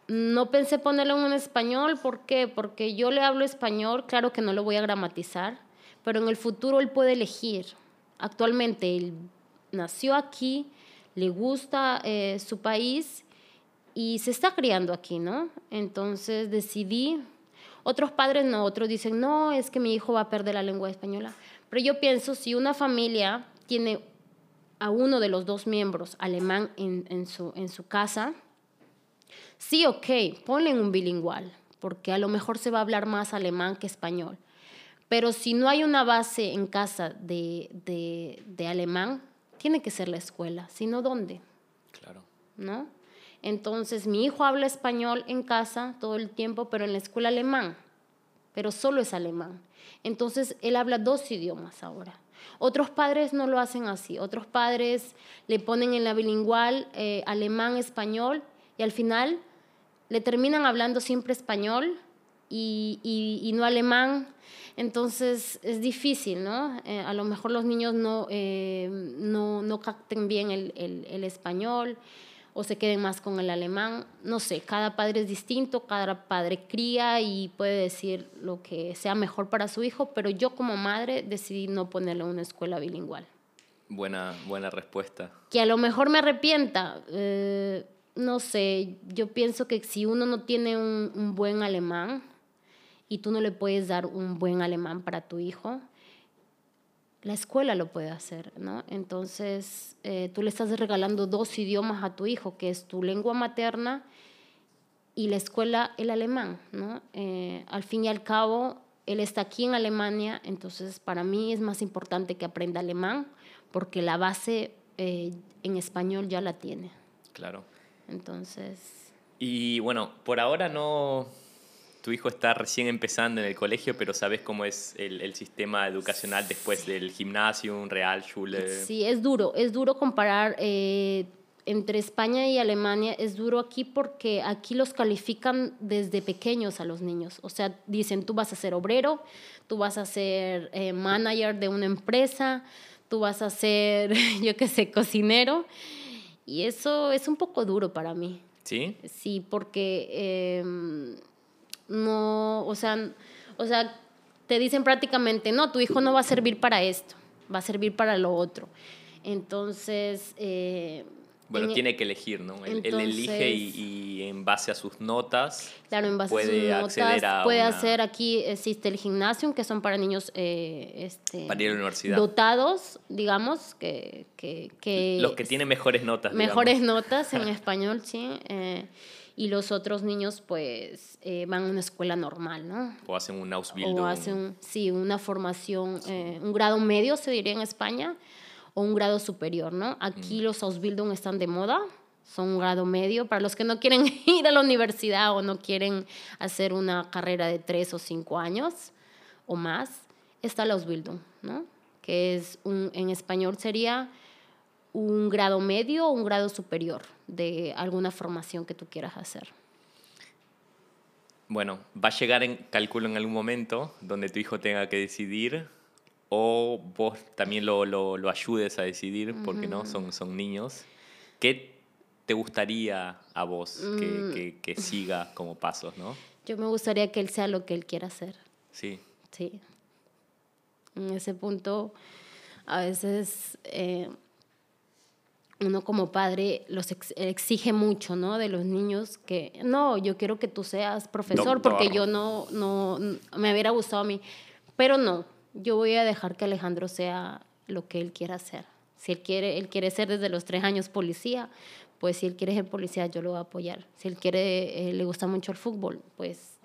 No pensé ponerlo en español, ¿por qué? Porque yo le hablo español, claro que no lo voy a gramatizar, pero en el futuro él puede elegir. Actualmente él nació aquí, le gusta eh, su país y se está criando aquí, ¿no? Entonces decidí, otros padres no, otros dicen, no, es que mi hijo va a perder la lengua española. Pero yo pienso, si una familia tiene a uno de los dos miembros alemán en, en, su, en su casa, sí, ok, ponle un bilingüal, porque a lo mejor se va a hablar más alemán que español. Pero si no hay una base en casa de, de, de alemán, tiene que ser la escuela, si no, ¿dónde? Claro. ¿No? Entonces mi hijo habla español en casa todo el tiempo, pero en la escuela alemán, pero solo es alemán. Entonces él habla dos idiomas ahora. Otros padres no lo hacen así. Otros padres le ponen en la bilingüal eh, alemán, español y al final le terminan hablando siempre español y, no alemán. Entonces es difícil, ¿no? Eh, a lo mejor los niños no, eh, no, no capten bien el, el español o se queden más con el alemán. No sé, cada padre es distinto, cada padre cría y puede decir lo que sea mejor para su hijo, pero yo como madre decidí no ponerle una escuela bilingüe. Buena, buena respuesta. Que a lo mejor me arrepienta. Eh, no sé, yo pienso que si uno no tiene un, un buen alemán y tú no le puedes dar un buen alemán para tu hijo, la escuela lo puede hacer, ¿no? Entonces, eh, tú le estás regalando dos idiomas a tu hijo, que es tu lengua materna y la escuela el alemán, ¿no? Eh, al fin y al cabo, él está aquí en Alemania, entonces para mí es más importante que aprenda alemán, porque la base eh, en español ya la tiene. Claro. Entonces... Y bueno, por ahora no, tu hijo está recién empezando en el colegio, pero sabes cómo es el, sistema educacional después del gimnasio, un real, schule. Sí, es duro, es duro comparar eh, entre España y Alemania, es duro aquí porque aquí los califican desde pequeños a los niños. O sea, dicen, tú vas a ser obrero, tú vas a ser eh, manager de una empresa, tú vas a ser, [laughs] yo qué sé, cocinero. Y eso es un poco duro para mí. ¿Sí? Sí, porque... Em, no, o sea, o sea, te dicen prácticamente, no, tu hijo no va a servir para esto, va a servir para lo otro. Entonces, eh, Bueno, En- tiene que elegir, ¿no? Él, él elige y, y en base a sus notas Claro, en base puede a sus acceder notas, a puede una- hacer aquí, existe el gimnasio, que son para niños eh, este, Para ir a la universidad. dotados, digamos, que, que, que los que tienen mejores notas. digamos. mejores notas en español, sí. eh, y los otros niños, pues, eh, van a una escuela normal, ¿no? O hacen un Ausbildung. O hacen, sí, una formación, eh, un grado medio, se diría en España, o un grado superior, ¿no? Mm. Aquí los Ausbildung están de moda, son un grado medio. Para los que no quieren [laughs] ir a la universidad o no quieren hacer una carrera de tres o cinco años o más, está la Ausbildung, ¿no? Que es un, en español sería un grado medio o un grado superior de alguna formación que tú quieras hacer. Bueno, va a llegar, en, calculo, en algún momento donde tu hijo tenga que decidir o vos también lo, lo, lo ayudes a decidir, porque no, son, son niños. ¿Qué te gustaría a vos Mm. que, que, que siga como pasos, no? Yo me gustaría que él sea lo que él quiera hacer. Sí. Sí. En ese punto, a veces eh, uno como padre los ex- exige mucho, ¿no? De los niños que, no, yo quiero que tú seas profesor porque yo no, no, me hubiera gustado a mí. Pero no, yo voy a dejar que Alejandro sea lo que él quiera hacer. Si él quiere, él quiere ser desde los tres años policía, pues si él quiere ser policía, yo lo voy a apoyar. Si él quiere, eh, le gusta mucho el fútbol, pues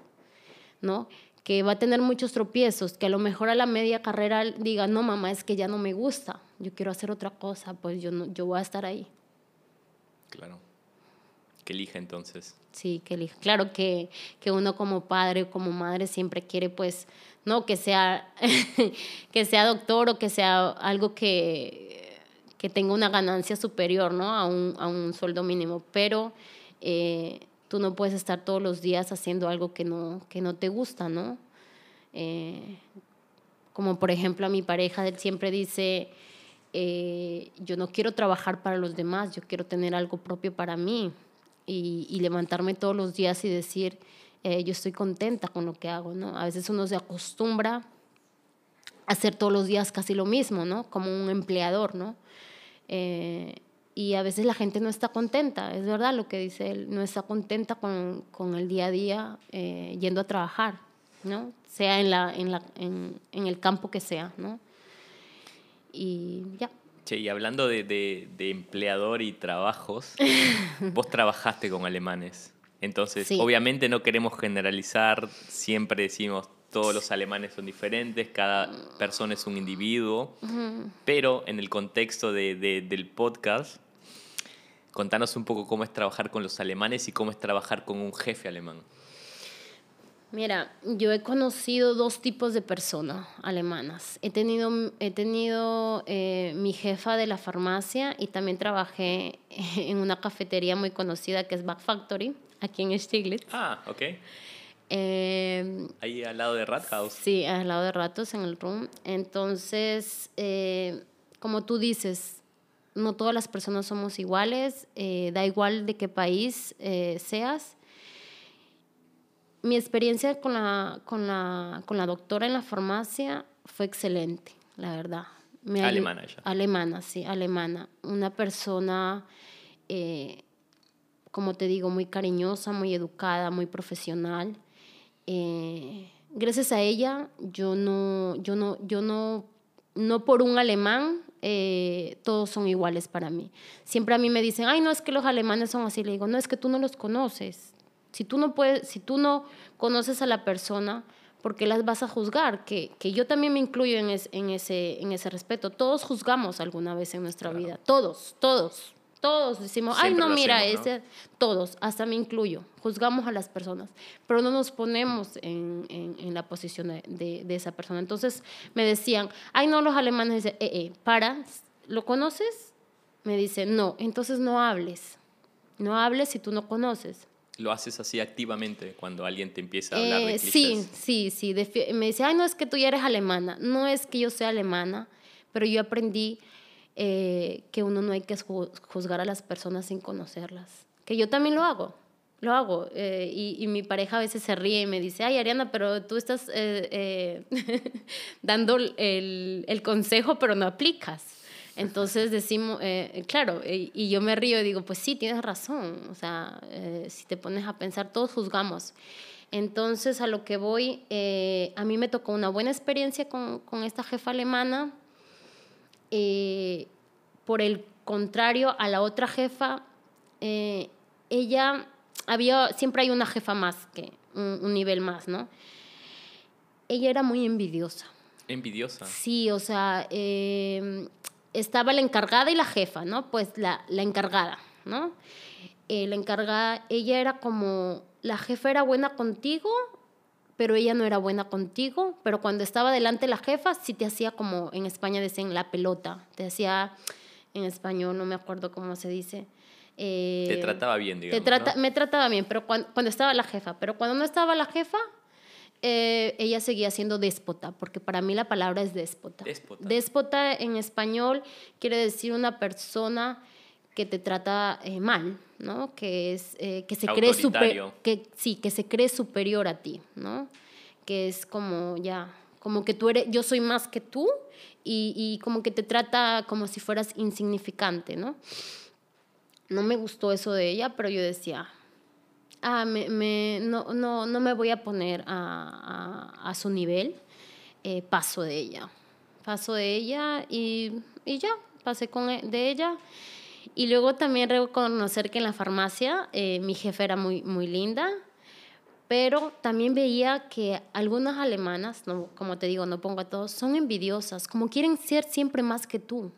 ¿no? Que va a tener muchos tropiezos, que a lo mejor a la media carrera diga, no, mamá, es que ya no me gusta, yo quiero hacer otra cosa, pues yo, no, yo voy a estar ahí. Claro. Que elija entonces. Sí, que elija. Claro que, que uno como padre o como madre siempre quiere, pues, no, que sea, [laughs] que sea doctor o que sea algo que, que tenga una ganancia superior, ¿no? A un, a un sueldo mínimo. Pero eh, tú no puedes estar todos los días haciendo algo que no, que no te gusta, ¿no? Eh, como por ejemplo a mi pareja, él siempre dice, eh, yo no quiero trabajar para los demás, yo quiero tener algo propio para mí y, y levantarme todos los días y decir, eh, yo estoy contenta con lo que hago, ¿no? A veces uno se acostumbra a hacer todos los días casi lo mismo, ¿no? Como un empleador, ¿no? Eh, y a veces la gente no está contenta, es verdad lo que dice él, no está contenta con, con el día a día eh, yendo a trabajar, ¿no? Sea en, la, en, la, en, en el campo que sea, ¿no? Y ya. Che, y hablando de, de- de empleador y trabajos, [laughs] vos trabajaste con alemanes. Entonces, Sí. obviamente no queremos generalizar, siempre decimos todos los alemanes son diferentes, cada persona es un individuo, pero en el contexto de- de- del podcast, contanos un poco cómo es trabajar con los alemanes y cómo es trabajar con un jefe alemán. Mira, yo he conocido dos tipos de personas alemanas. He tenido, he tenido eh, mi jefa de la farmacia y también trabajé [laughs] en una cafetería muy conocida que es Back Factory, aquí en Stiglitz. Ah, ok. Eh, Ahí al lado de Rathaus. Sí, al lado de ratos en el room. Entonces, eh, como tú dices, no todas las personas somos iguales, eh, da igual de qué país eh, seas. Mi experiencia con la, con, la, con la doctora en la farmacia fue excelente, la verdad. Me Alemana ella. Alemana, sí, alemana. Una persona, eh, como te digo, muy cariñosa, muy educada, muy profesional. Eh, gracias a ella, yo no, yo no, yo no, no por un alemán, eh, todos son iguales para mí. Siempre a mí me dicen, ay, no es que los alemanes son así. Le digo, no, es que tú no los conoces. Si tú no puedes, si tú no conoces a la persona, ¿por qué las vas a juzgar? Que, que yo también me incluyo en, es- en, ese, en ese respeto. Todos juzgamos alguna vez en nuestra vida. Todos, todos. Todos decimos, ay, no, mira, hacemos, ¿no? ese, todos, hasta me incluyo, juzgamos a las personas, pero no nos ponemos en, en- en la posición de, de- de esa persona. Entonces me decían, ay, no, los alemanes dicen, eh, eh, para, ¿lo conoces? Me dice, no, entonces no hables, no hables si tú no conoces. Lo haces así activamente cuando alguien te empieza a hablar de Eh, sí, sí, sí. Me dice, ay, no es que tú ya eres alemana. No es que yo sea alemana, pero yo aprendí eh, que uno no hay que ju- juzgar a las personas sin conocerlas. Que yo también lo hago, lo hago. eh, y, y mi pareja a veces se ríe y me dice, ay, Ariana, pero tú estás eh, [laughs] dando el, el consejo, pero no aplicas. Entonces decimos, claro, y yo me río y digo, pues sí, tienes razón. O sea, si te pones a pensar, todos juzgamos. Entonces, a lo que voy, a mí me tocó una buena experiencia con, con esta jefa alemana. Por el contrario, a la otra jefa, ella había, siempre hay una jefa más, que un, nivel más, ¿no? Ella era muy envidiosa. Envidiosa. Sí, o sea, em, estaba la encargada y la jefa, ¿no? Pues la, la encargada, ¿no? Eh, la encargada, ella era como, la jefa era buena contigo, pero ella no era buena contigo, pero cuando estaba delante la jefa, sí te hacía como en España decían la pelota, te hacía en español, no me acuerdo cómo se dice, eh, te trataba bien, digamos. trata, Me trataba bien, pero cuando, cuando, estaba la jefa. Pero cuando no estaba la jefa, eh, ella seguía siendo déspota, porque para mí la palabra es déspota. Déspota. Déspota en español quiere decir una persona que te trata eh, mal, ¿no? Que es que se cree super, que sí, que se cree superior a ti, ¿no? Que es como ya, como que tú eres, yo soy más que tú y, y como que te trata como si fueras insignificante, ¿no? no me gustó eso de ella, pero yo decía, ah, me, me, no, no, no, me voy a poner a, a, a su nivel, eh, paso de ella. Paso de ella y, y ya, pasé con, e, de ella. Y luego también reconocer que en la farmacia eh, mi jefe era muy, muy linda, pero también veía que algunas alemanas, no, como te digo, no pongo a todos, son envidiosas, como quieren ser siempre más que tú.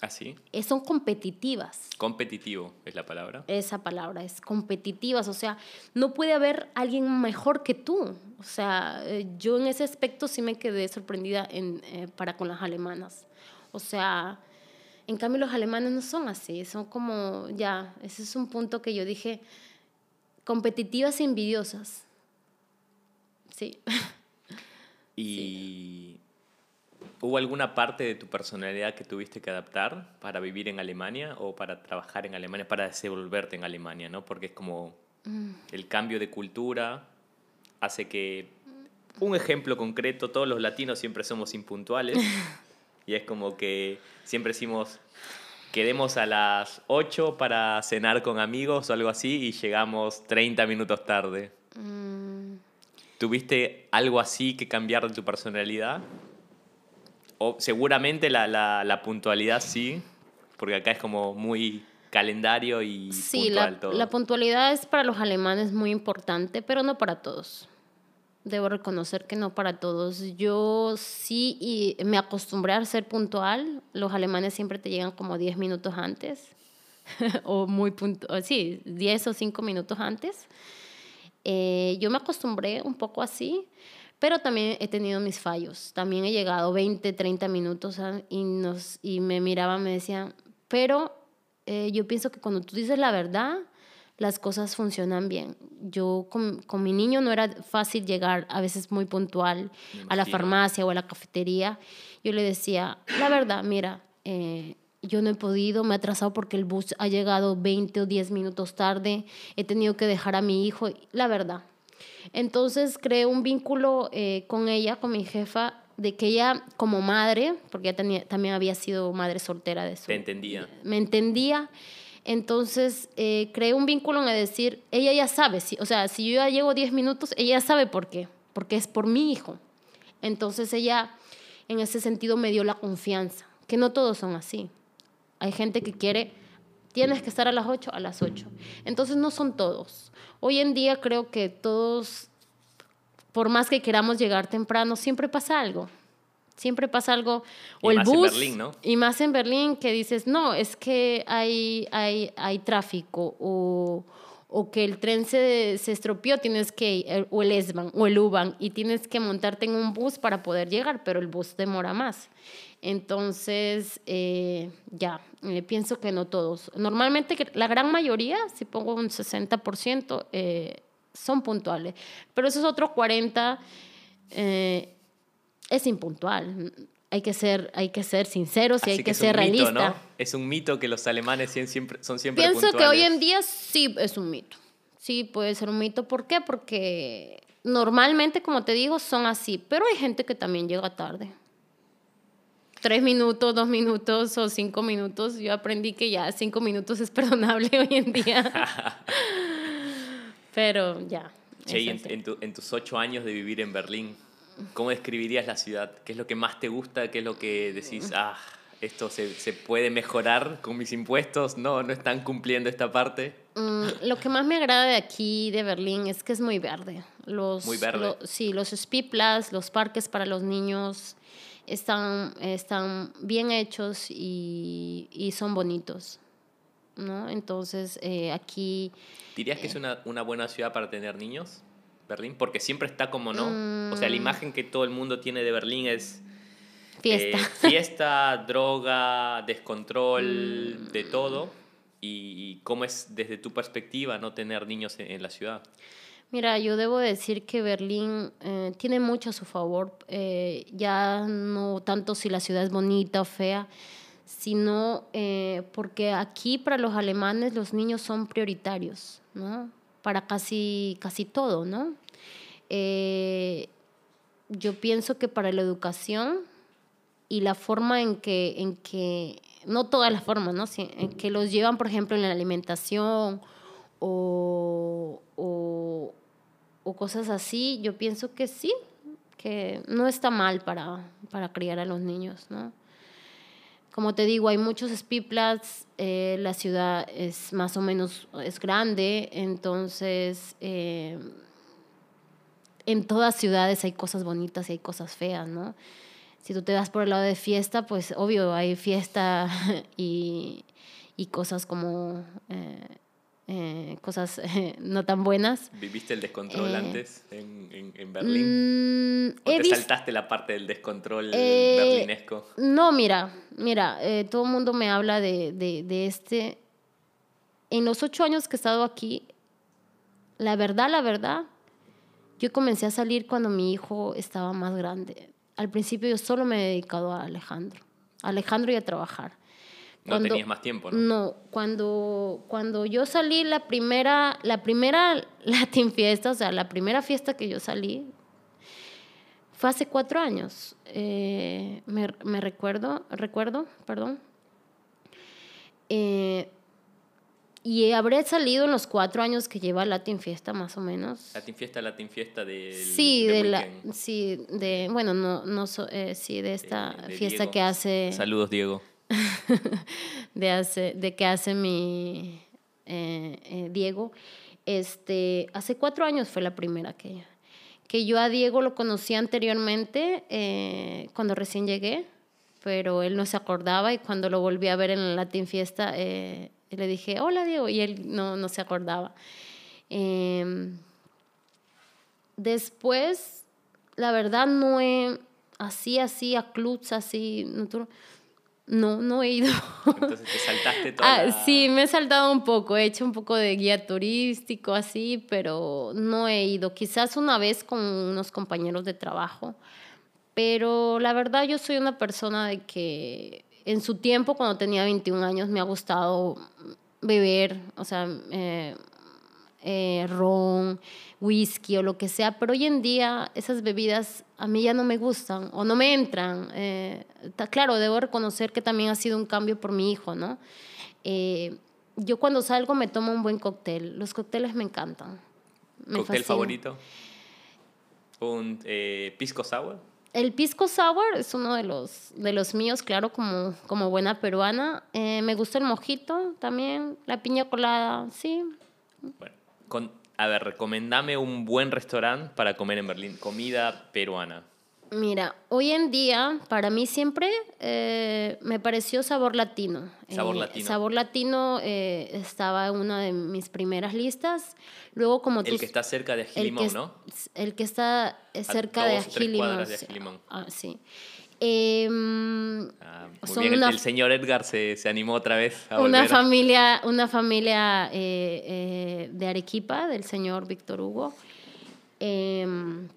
¿Así? ¿Ah, son competitivas. Competitivo es la palabra. Esa palabra es competitivas, o sea, no puede haber alguien mejor que tú. O sea, eh, yo en ese aspecto sí me quedé sorprendida en, eh, para con las alemanas. O sea, en cambio los alemanes no son así, son como, ya, ese es un punto que yo dije, competitivas e envidiosas. Sí. [laughs] Y... ¿Hubo alguna parte de tu personalidad que tuviste que adaptar para vivir en Alemania o para trabajar en Alemania, para desenvolverte en Alemania, ¿no? Porque es como mm. el cambio de cultura hace que, un ejemplo concreto, todos los latinos siempre somos impuntuales [laughs] y es como que siempre decimos, quedemos a las 8 para cenar con amigos o algo así y llegamos 30 minutos tarde. Mm. ¿Tuviste algo así que cambiar de tu personalidad? O seguramente la, la, la, puntualidad sí, porque acá es como muy calendario y sí, puntual la, todo. la puntualidad es para los alemanes muy importante, pero no para todos. Debo reconocer que no para todos. Yo sí y me acostumbré a ser puntual. Los alemanes siempre te llegan como 10 minutos antes, [laughs] o muy puntual, sí, 10 o 5 minutos antes. Eh, yo me acostumbré un poco así, pero también he tenido mis fallos. También he llegado 20, 30 minutos y, nos, y me miraban, me decían, pero eh, yo pienso que cuando tú dices la verdad, las cosas funcionan bien. Yo con, con, mi niño no era fácil llegar a veces muy puntual a la farmacia o a la cafetería. Yo le decía, la verdad, mira, eh, yo no he podido, me he atrasado porque el bus ha llegado 20 o 10 minutos tarde, he tenido que dejar a mi hijo. La verdad, entonces creé un vínculo eh, con ella, con mi jefa, de que ella como madre, porque ella tenía, también había sido madre soltera de eso. Te entendía. Me entendía. Entonces eh, creé un vínculo en decir, ella ya sabe, si, o sea, si yo ya llego 10 minutos, ella sabe por qué, porque es por mi hijo. Entonces ella en ese sentido me dio la confianza, que no todos son así. Hay gente que quiere tienes que estar a las 8, a las 8. Entonces no son todos. Hoy en día creo que todos, por más que queramos llegar temprano, siempre pasa algo. Siempre pasa algo. O el bus. Y más en Berlín que dices, no, es que hay, hay, hay tráfico o, o que el tren se, se estropeó, tienes que, o el S-Bahn o el U-Bahn, y tienes que montarte en un bus para poder llegar, pero el bus demora más. Entonces, eh, ya, eh, pienso que no todos. Normalmente la gran mayoría, si pongo un 60%, eh, son puntuales, pero esos otros 40 es impuntual. Hay que ser, hay que ser sinceros y hay que, ser realistas. ¿no? Es un mito que los alemanes siempre, son siempre Pienso que hoy en día sí es un mito. Sí puede ser un mito. ¿Por qué? Porque normalmente, como te digo, son así, pero hay gente que también llega tarde. tres minutos, dos minutos o cinco minutos. Yo aprendí que ya cinco minutos es perdonable hoy en día. [laughs] Pero ya. Che, en, así. en tu- en tus ocho años de vivir en Berlín, ¿cómo describirías la ciudad? ¿Qué es lo que más te gusta? ¿Qué es lo que decís, ah, esto se, se puede mejorar con mis impuestos? No, no están cumpliendo esta parte. Mm, lo que más me agrada de aquí, de Berlín, es que es muy verde. Los, Muy verde. lo- sí, los Spielplatz, los parques para los niños están, están bien hechos y, y son bonitos. ¿no? Entonces, eh, aquí... ¿Dirías que es una, una buena ciudad para tener niños, Berlín? Porque siempre está como, ¿no? O sea, la Mm. imagen que todo el mundo tiene de Berlín es... Fiesta. eh, [laughs] fiesta, droga, descontrol, Mm. de todo. Y, y cómo es desde tu perspectiva no tener niños en, en la ciudad. Mira, yo debo decir que Berlín eh, tiene mucho a su favor, eh, ya no tanto si la ciudad es bonita o fea, sino eh, porque aquí para los alemanes los niños son prioritarios, ¿no? Para casi, casi todo, ¿no? Eh, yo pienso que para la educación y la forma en que, en que no todas las formas, ¿no? En que los llevan, por ejemplo, en la alimentación o, o, o cosas así, yo pienso que sí, que no está mal para, para criar a los niños, ¿no? Como te digo, hay muchos Spielplatz, eh, la ciudad es más o menos es grande, entonces eh, en todas ciudades hay cosas bonitas y hay cosas feas, ¿no? Si tú te das por el lado de fiesta, pues obvio hay fiesta [laughs] y, y cosas como eh, eh, cosas eh, no tan buenas. ¿Viviste el descontrol Eh, antes en, en, en Berlín? Mm, ¿O te saltaste la parte del descontrol Eh, berlinesco? No, mira, mira, eh, todo el mundo me habla de, de, de este. En los ocho años que he estado aquí, la verdad, la verdad, yo comencé a salir cuando mi hijo estaba más grande. Al principio yo solo me he dedicado a Alejandro, a Alejandro y a trabajar. No Cuando- tenías más tiempo, ¿no? No, cuando, cuando yo salí la primera, la primera [laughs] Latin fiesta, o sea, la primera fiesta que yo salí, fue hace cuatro años. Eh, me, me recuerdo, recuerdo, perdón. Eh, y habré salido en los cuatro años que lleva Latin Fiesta, más o menos. Latin Fiesta, Latin Fiesta del Sí, de de la, sí, de, bueno, no, no, so- eh, sí, de esta De- de fiesta Diego. que hace Saludos, Diego. [laughs] de, hace, de que hace mi eh, eh, Diego. Este, hace cuatro años fue la primera que, que yo a Diego lo conocí anteriormente eh, cuando recién llegué, pero él no se acordaba y cuando lo volví a ver en la Latin Fiesta le dije, hola Diego, y él no, no se acordaba. Em, después, la verdad, no he, así, así, a clubs, así, no, no, no he ido. Entonces te saltaste toda Ah, la- sí, me he saltado un poco, he hecho un poco de guía turístico así, pero no he ido. Quizás una vez con unos compañeros de trabajo, pero la verdad yo soy una persona de que en su tiempo, cuando tenía 21 años, me ha gustado beber, o sea, eh, eh, ron, whisky o lo que sea, pero hoy en día esas bebidas a mí ya no me gustan o no me entran. Eh, ta- claro, debo reconocer que también ha sido un cambio por mi hijo, ¿no? Eh, yo cuando salgo me tomo un buen cóctel. Los cócteles me encantan. Me ¿Cóctel fascinan. favorito? ¿Un eh, pisco sour? El pisco sour es uno de los, de los míos, claro, como, como buena peruana. Eh, me gusta el mojito también, la piña colada, sí. Bueno, con, a ver, recomendame un buen restaurante para comer en Berlín. Comida peruana. Mira, hoy en día, para mí siempre eh, me pareció sabor latino. Sabor Eh, latino. Sabor latino eh, estaba en una de mis primeras listas. Luego, como tú... El que está cerca de Agilimón, ¿no? El que está cerca de dos de. Agilimón. Ah, sí. Em, Ah, muy son bien, el- una- el, señor Edgar se, se animó otra vez a una volver. familia, una familia eh, eh, de Arequipa, del señor Víctor Hugo. Em,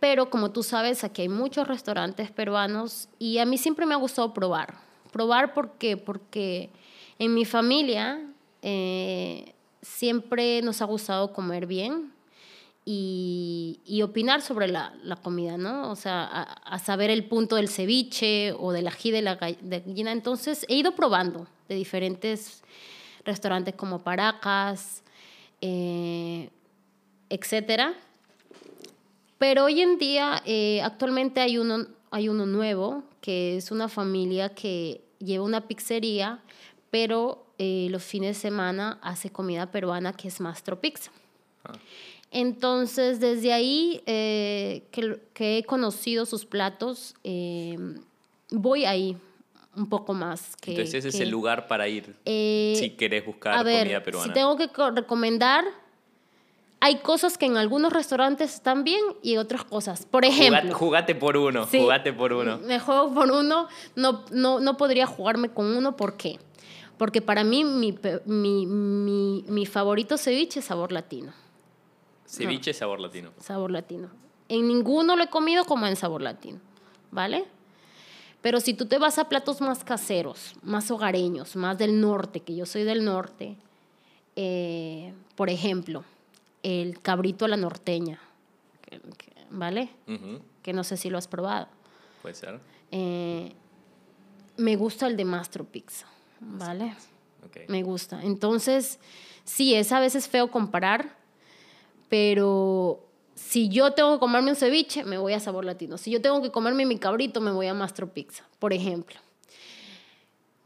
pero como tú sabes, aquí hay muchos restaurantes peruanos y a mí siempre me ha gustado probar. Probar porque, porque en mi familia eh, siempre nos ha gustado comer bien y, y opinar sobre la, la, comida, ¿no? O sea, a, a, saber el punto del ceviche o del ají de la gallina. Entonces, he ido probando de diferentes restaurantes como Paracas, eh, etcétera. Pero hoy en día, eh, actualmente hay uno, hay uno nuevo, que es una familia que lleva una pizzería, pero eh, los fines de semana hace comida peruana que es Mastro Pizza. Ah. Entonces, desde ahí eh, que, que, he conocido sus platos, voy ahí un poco más. Que, Entonces, ese es el lugar para ir si querés buscar comida peruana. Si tengo que recomendar, hay cosas que en algunos restaurantes están bien y otras cosas. Por ejemplo. Jugate, por uno, jugate por uno. Me juego por uno, no, no, no podría jugarme con uno, ¿por qué? Porque para mí mi, mi, mi, mi favorito ceviche es sabor latino. Ceviche sabor latino. Sabor latino. En ninguno lo he comido como en sabor latino, ¿vale? Pero si tú te vas a platos más caseros, más hogareños, más del norte, que yo soy del norte, eh, por ejemplo, el cabrito a la norteña, ¿vale? Que no sé si lo has probado. Puede ser. Eh, me gusta el de Mastro Pizza, ¿vale? Me gusta. Entonces, sí, es a veces feo comparar, pero si yo tengo que comerme un ceviche, me voy a Sabor Latino. Si yo tengo que comerme mi cabrito, me voy a Mastro Pizza, por ejemplo.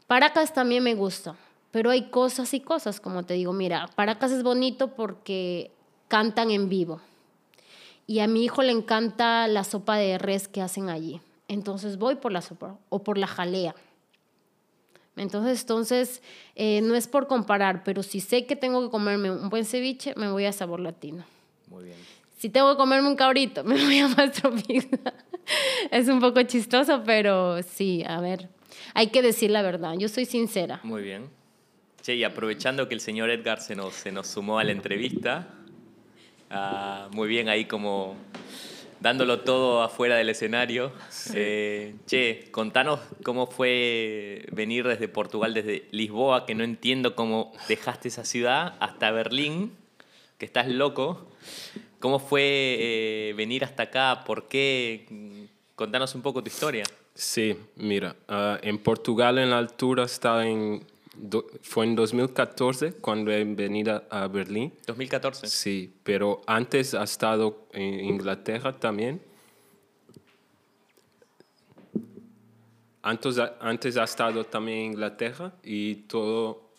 Paracas también me gusta, pero hay cosas y cosas, como te digo, mira, Paracas es bonito porque cantan en vivo. Y a mi hijo le encanta la sopa de res que hacen allí. Entonces voy por la sopa o por la jalea. Entonces, entonces eh, no es por comparar, pero si sé que tengo que comerme un buen ceviche, me voy a Sabor Latino. Muy bien. Si tengo que comerme un cabrito, [laughs] me voy a Mastro Pizza. es un poco chistoso, pero sí, a ver, hay que decir la verdad. Yo soy sincera. Muy bien. Che, y aprovechando que el señor Edgar se nos, se nos sumó a la entrevista, Ah, muy bien ahí como dándolo todo afuera del escenario. Eh, che, contanos cómo fue venir desde Portugal, desde Lisboa, que no entiendo cómo dejaste esa ciudad, hasta Berlín, que estás loco. ¿Cómo fue eh, venir hasta acá? ¿Por qué? Contanos un poco tu historia. Sí, mira, ah, en Portugal en la altura estaba en fue en 2014 cuando he venido a Berlín. 2014. Sí, pero antes ha estado en Inglaterra también. Antes, antes ha estado también en Inglaterra y todo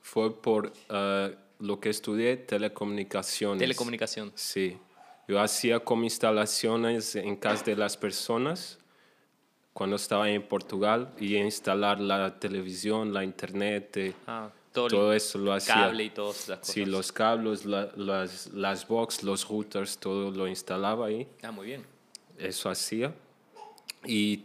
fue por uh, lo que estudié, telecomunicaciones. Telecomunicación. Sí. Yo hacía como instalaciones en casa de las personas cuando estaba en Portugal y instalar la televisión, la internet, eh, ah, todo, todo, eso lo hacía. Cable y todas esas cosas. Sí, los cables, las, las box, los routers, todo lo instalaba ahí. Ah, muy bien. Eso hacía. Y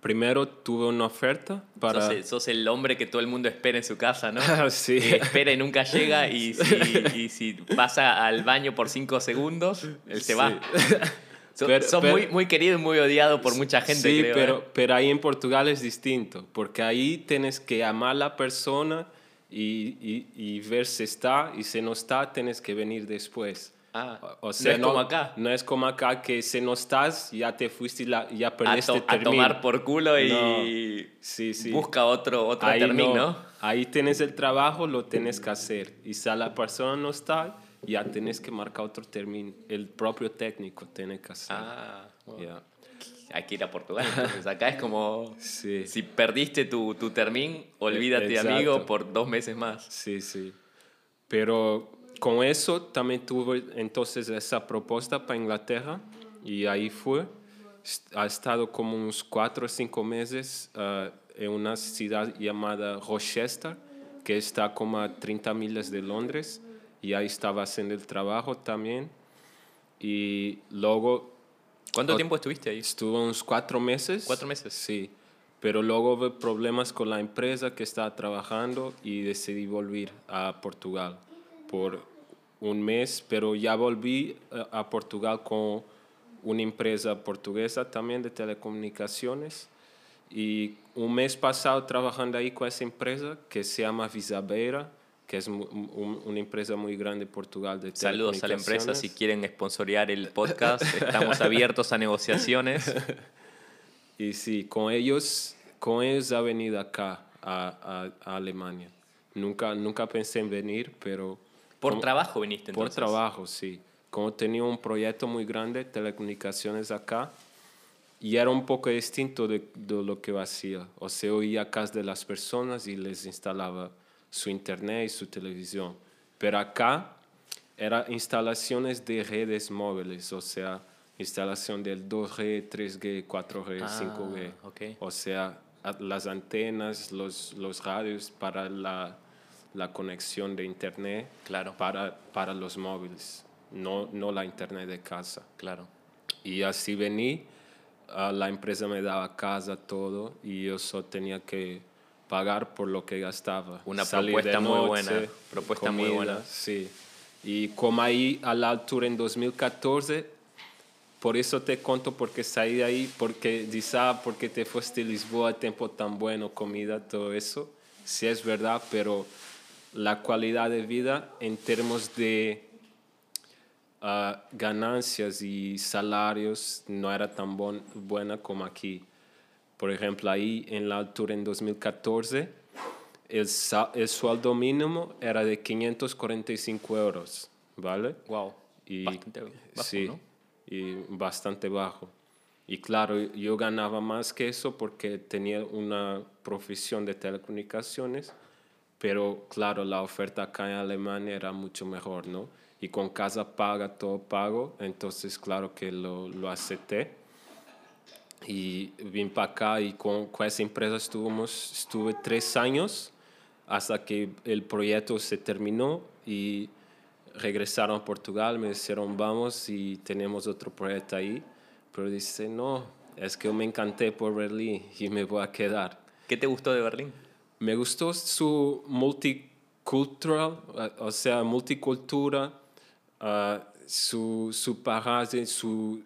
primero tuve una oferta para... Sos, el hombre que todo el mundo espera en su casa, ¿no? [laughs] sí. Que espera y nunca llega y [laughs] si, y si pasa al baño por cinco segundos, él se va. [laughs] Son, muy, muy querido y muy odiado por mucha gente, sí, creo. pero, ¿eh? pero ahí en Portugal es distinto, porque ahí tienes que amar a la persona y, y, y, ver si está, y si no está, tienes que venir después. Ah, o sea, no es como acá. No es como acá que si no estás, ya te fuiste y ya perdiste a, to a tomar por culo y sí, sí. busca otro, otro ahí. No. Ahí tienes el trabajo, lo tienes que hacer. Y si la persona no está, ya tienes que marcar otro término. El propio técnico tiene que hacer. Ah, Hay que ir a Portugal. [laughs] Entonces acá es como si perdiste tu, tu termín, olvídate, Exacto. amigo, por dos meses más. Sí, sí. Pero con eso también tuve entonces esa propuesta para Inglaterra y ahí fue. Ha estado como unos cuatro o cinco meses uh, en una ciudad llamada Rochester, que está como a 30 millas de Londres y ahí estaba haciendo el trabajo también. Y luego... ¿Cuánto tiempo estuviste ahí? Estuve unos cuatro meses. ¿Cuatro meses? Sí. Pero luego hubo problemas con la empresa que estaba trabajando y decidí volver a Portugal por un mes, pero ya volví a Portugal con una empresa portuguesa también de telecomunicaciones. Y un mes pasado trabajando ahí con esa empresa que se llama Visabeira, que es un- una empresa muy grande en Portugal de Saludos a la empresa si quieren sponsorear el podcast. [laughs] Estamos abiertos a negociaciones. [laughs] Y sí, con ellos, con ellos ha venido acá a, a- a Alemania. Nunca, nunca pensé en venir, pero... Por como- trabajo viniste Por entonces. trabajo, sí. Como tenía un proyecto muy grande, telecomunicaciones acá, y era un poco distinto de, de lo que hacía. O sea, oía casa de las personas y les instalaba su internet y su televisión. Pero acá era instalaciones de redes móviles, o sea, instalación del 2G, 3G, 4G, Ah, 5G. ok. O sea, las antenas, los, los radios para la, la conexión de internet Claro. para, para los móviles, no, no la internet de casa. Claro. Y así vení, ah, la empresa me daba casa, todo, y yo solo tenía que pagar por lo que gastaba. Una Salir propuesta muy noche, buena, propuesta muy comida, buena. Sí. Y como ahí a la altura en 2014, por eso te conto porque salí de ahí, porque dice, ah, porque te fuiste a Lisboa, tiempo tan bueno, comida, todo eso. Sí es verdad, pero la calidad de vida en términos de ah, ganancias y salarios no era tan bon- buena como aquí. Por ejemplo, ahí en la altura en 2014, el, el sueldo mínimo era de 545 euros, ¿vale? Wow. Y, Bastante bajo, sí, ¿no? y bastante bajo. Y claro, yo ganaba más que eso porque tenía una profesión de telecomunicaciones, pero claro, la oferta acá en Alemania era mucho mejor, ¿no? Y con casa paga, todo pago, entonces claro que lo, lo acepté. Y vine para acá y con, con esa empresa estuvimos, estuve tres años hasta que el proyecto se terminó y regresaron a Portugal, me dijeron vamos y tenemos otro proyecto ahí, pero dice no, es que me encanté por Berlín y me voy a quedar. ¿Qué te gustó de Berlín? Me gustó su multicultural, o sea, multicultura, ah, su, su paraje, su,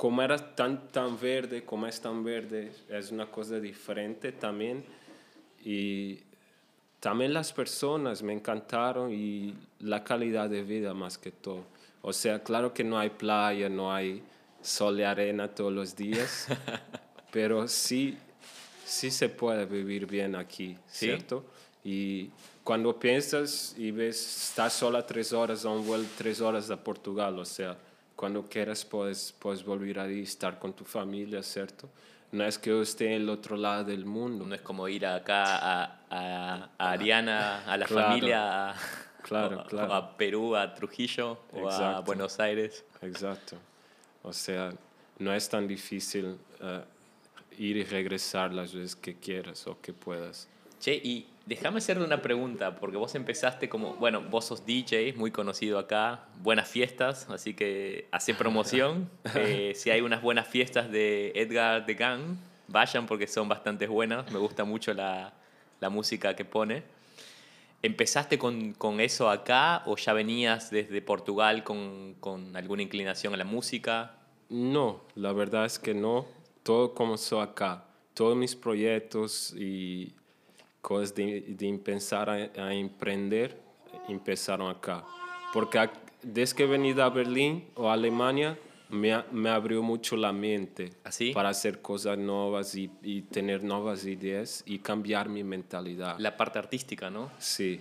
como era tan, tan verde, como es tan verde, es una cosa diferente también. Y también las personas me encantaron y la calidad de vida más que todo. O sea, claro que no hay playa, no hay sol y arena todos los días, [laughs] pero sí, sí se puede vivir bien aquí, ¿Sí? ¿cierto? Y cuando piensas y ves, estás sola tres horas a un vuelo, tres horas a Portugal, o sea, cuando quieras puedes, puedes volver ahí, estar con tu familia, ¿cierto? No es que yo esté en el otro lado del mundo. No es como ir acá a, a, a Ariana, a la Claro. familia, a, Claro, a- claro. a Perú, a Trujillo o a Exacto. Buenos Aires. Exacto. O sea, no es tan difícil eh, ir y regresar las veces que quieras o que puedas. Che, y déjame hacerte una pregunta, porque vos empezaste como, bueno, vos sos DJ, muy conocido acá, buenas fiestas, así que hace promoción. [laughs] Eh, si hay unas buenas fiestas de Edgar de Gang, vayan porque son bastante buenas, me gusta mucho la, la música que pone. ¿Empezaste con, con eso acá o ya venías desde Portugal con, con alguna inclinación a la música? No, la verdad es que no. Todo comenzó acá. Todos mis proyectos y cosas de, de empezar a, a emprender empezaron acá. Porque desde que venido a Berlín o a Alemania, me, me abrió mucho la mente ¿Así? para hacer cosas nuevas y, y tener nuevas ideas y cambiar mi mentalidad. La parte artística, ¿no? Sí,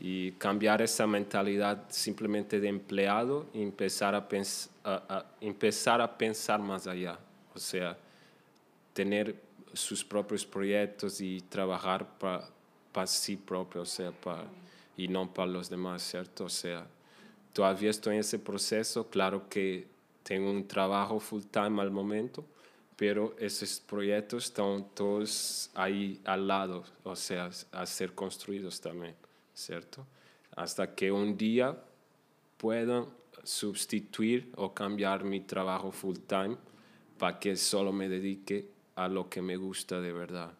y cambiar esa mentalidad simplemente de empleado y empezar a, pens- a- a- empezar a pensar más allá. O sea, tener sus propios proyectos y trabajar para sí propio, o sea, pa- y no para los demás, ¿cierto? O sea, todavía estoy en ese proceso, claro que tengo un trabajo full time al momento, pero esos proyectos están todos ahí al lado, o sea, a ser construidos también, ¿cierto? Hasta que un día puedan sustituir o cambiar mi trabajo full time para que solo me dedique a lo que me gusta de verdad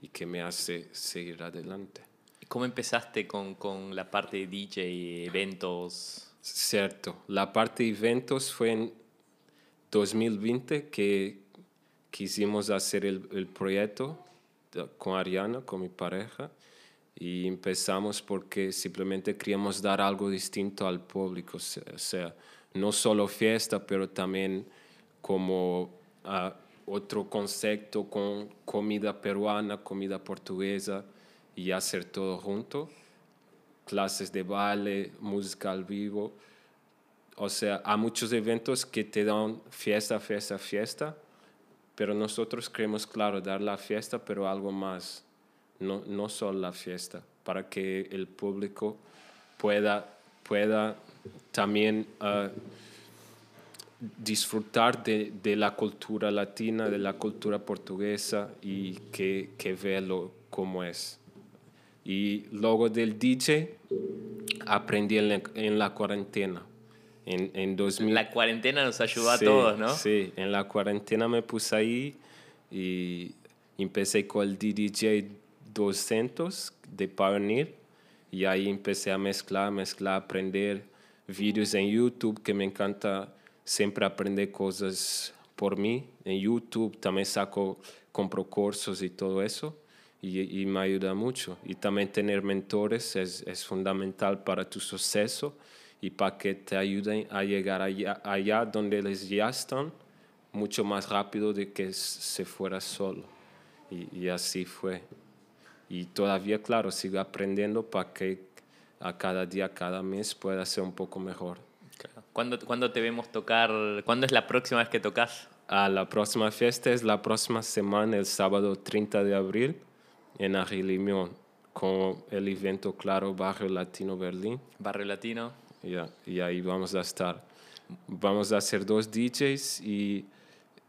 y que me hace seguir adelante. ¿Cómo empezaste con, con la parte de DJ, eventos? Cierto, la parte de eventos fue en 2020 que quisimos hacer el, el proyecto con Ariana, con mi pareja, Y empezamos porque simplemente queríamos dar algo distinto al público, o sea, no solo fiesta, pero también como ah, otro concepto con comida peruana, comida portuguesa y hacer todo junto, clases de baile, música al vivo. O sea, hay muchos eventos que te dan fiesta, fiesta, fiesta, pero nosotros queremos, claro, dar la fiesta, pero algo más, no, no solo la fiesta, para que el público pueda, pueda también uh, disfrutar de, de, la cultura latina, de la cultura portuguesa y que, que vea lo como es. Y luego del DJ aprendí en la, en la cuarentena en, en 2000. La cuarentena nos ayudó a todos, ¿no? Sí, en la cuarentena me puse ahí y empecé con el DDJ 200 de Pioneer y ahí empecé a mezclar, mezclar, aprender vídeos en YouTube que me encanta siempre aprender cosas por mí. En YouTube también saco, compro cursos y todo eso y, y me ayuda mucho. Y también tener mentores es, es fundamental para tu suceso y para que te ayuden a llegar allá, allá donde les ya están mucho más rápido de que se fuera solo. Y, y así fue. Y todavía, claro, sigo aprendiendo para que a cada día, cada mes pueda ser un poco mejor. ¿Cuándo, ¿Cuándo, te vemos tocar? ¿Cuándo es la próxima vez que tocas? Ah, la próxima fiesta es la próxima semana, el sábado 30 de abril, en Arilimión, con el evento Claro Barrio Latino Berlín. Barrio Latino y ahí vamos a estar. Vamos a hacer dos DJs y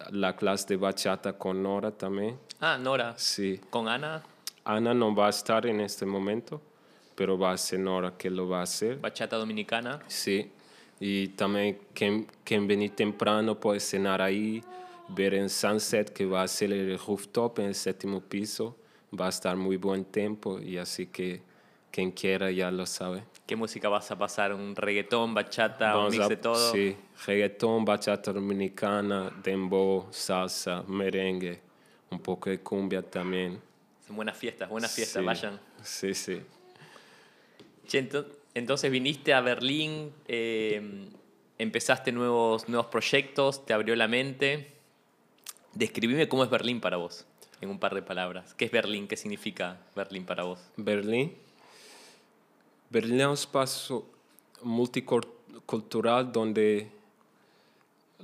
la clase de bachata con Nora también. Ah, Nora. Sí. ¿Con Ana? Ana no va a estar en este momento, pero va a ser Nora que lo va a hacer. Bachata dominicana. Sí. Y también quien, quien venir temprano puede cenar ahí, ver en Sunset que va a ser el rooftop en el séptimo piso. Va a estar muy buen tiempo y así que quien quiera ya lo sabe. ¿Qué música vas a pasar? ¿Un reggaetón, bachata, un mix de todo? Sí, reggaetón, bachata dominicana, dembow, salsa, merengue, un poco de cumbia también. Son buenas fiestas, buenas fiestas, vayan. Sí, sí. entonces viniste a Berlín, eh, empezaste nuevos, nuevos proyectos, te abrió la mente. Describime cómo es Berlín para vos, en un par de palabras. ¿Qué es Berlín? ¿Qué significa Berlín para vos? Berlín Berlín es un espacio multicultural donde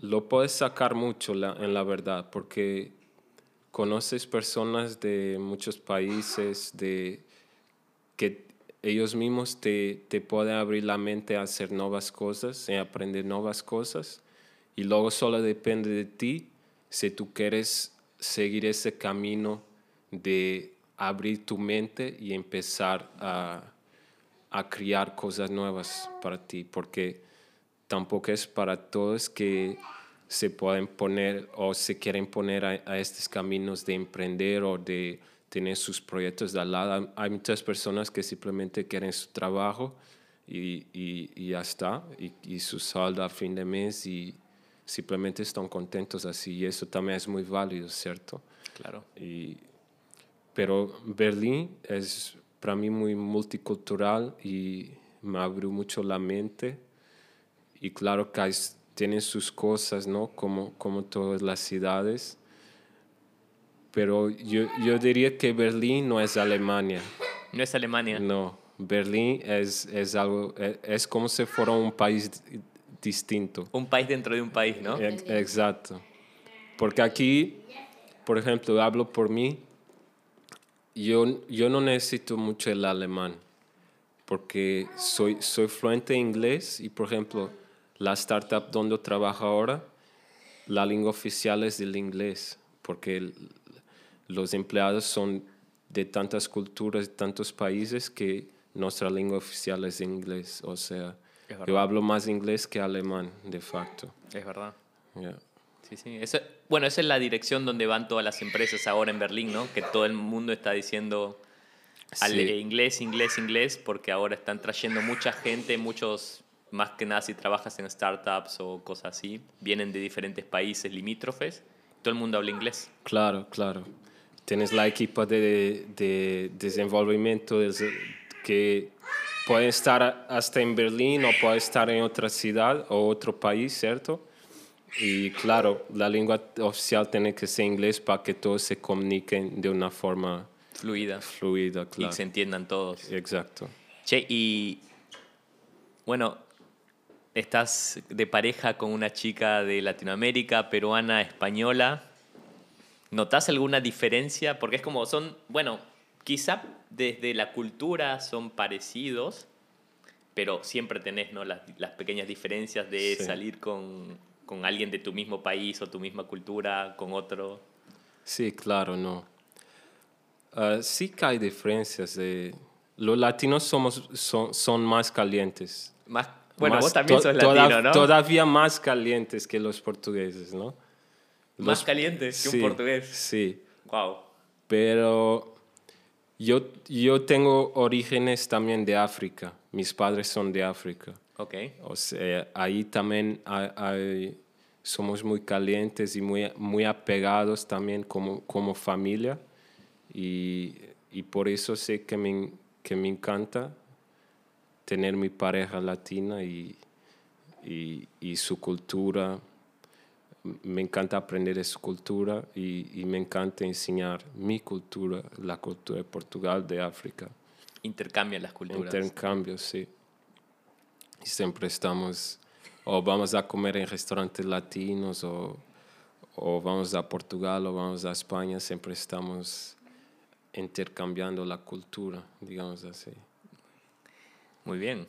lo puedes sacar mucho en la verdad, porque conoces personas de muchos países, de que ellos mismos te, te pueden abrir la mente a hacer nuevas cosas, a aprender nuevas cosas, y luego solo depende de ti si tú quieres seguir ese camino de abrir tu mente y empezar a a crear cosas nuevas para ti, porque tampoco es para todos que se pueden poner o se quieren poner a, estos caminos de emprender o de tener sus proyectos de al lado. Hay muchas personas que simplemente quieren su trabajo y, y, ya está, y, y, su saldo a fin de mes y simplemente están contentos así. Y eso también es muy válido, ¿cierto? Claro. Y, pero Berlín es para mí muy multicultural y me abrió mucho la mente. Y claro que tiene sus cosas, ¿no? Como, como todas las ciudades. Pero yo, yo diría que Berlín no es Alemania. No es Alemania. No, Berlín es, es algo, es, es como si fuera un país distinto. Un país dentro de un país, ¿no? Exacto. Porque aquí, por ejemplo, hablo por mí, yo, yo no necesito mucho el alemán porque soy, soy fluente en inglés y, por ejemplo, la startup donde trabajo ahora, la lengua oficial es el inglés, porque los empleados son de tantas culturas, de tantos países que nuestra lengua oficial es inglés. O sea, yo hablo más inglés que alemán, de facto. Es verdad. Sí, sí. Eso, bueno, esa es la dirección donde van todas las empresas ahora en Berlín, ¿no? Que todo el mundo está diciendo al inglés, inglés, inglés, porque ahora están trayendo mucha gente, muchos, más que nada si trabajas en startups o cosas así, vienen de diferentes países limítrofes, todo el mundo habla inglés. Claro, claro. Tienes la equipa de, de desenvolvimiento que puede estar hasta en Berlín o puede estar en otra ciudad o otro país, ¿cierto? Y claro, la lengua oficial tiene que ser inglés para que todos se comuniquen de una forma fluida. Fluida, claro. Y se entiendan todos. Exacto. Che, y bueno, estás de pareja con una chica de Latinoamérica, peruana, española. ¿Notas alguna diferencia? Porque es como son, bueno, quizá desde la cultura son parecidos, pero siempre tenés ¿no? las, las pequeñas diferencias de salir con, con, alguien de tu mismo país o tu misma cultura, con otro. Sí, claro, no. Uh, sí que hay diferencias. De... Los latinos somos, son, son más calientes. Más, bueno, vos también sos latino, ¿no? Todavía más calientes que los portugueses, ¿no? Más calientes que un portugués. Sí. Wow. Pero yo, yo tengo orígenes también de África. Mis padres son de África. Ok. O sea, ahí también hay, somos muy calientes y muy, muy apegados también como, como familia. Y, y por eso sé que me, que me encanta tener mi pareja latina y, y, y su cultura me encanta aprender de su cultura y, me encanta enseñar mi cultura, la cultura de Portugal, de África. Intercambian las culturas. Intercambio, sí. Y siempre estamos, o vamos a comer en restaurantes latinos, o, o vamos a Portugal, o vamos a España, siempre estamos intercambiando la cultura, digamos así. Muy bien.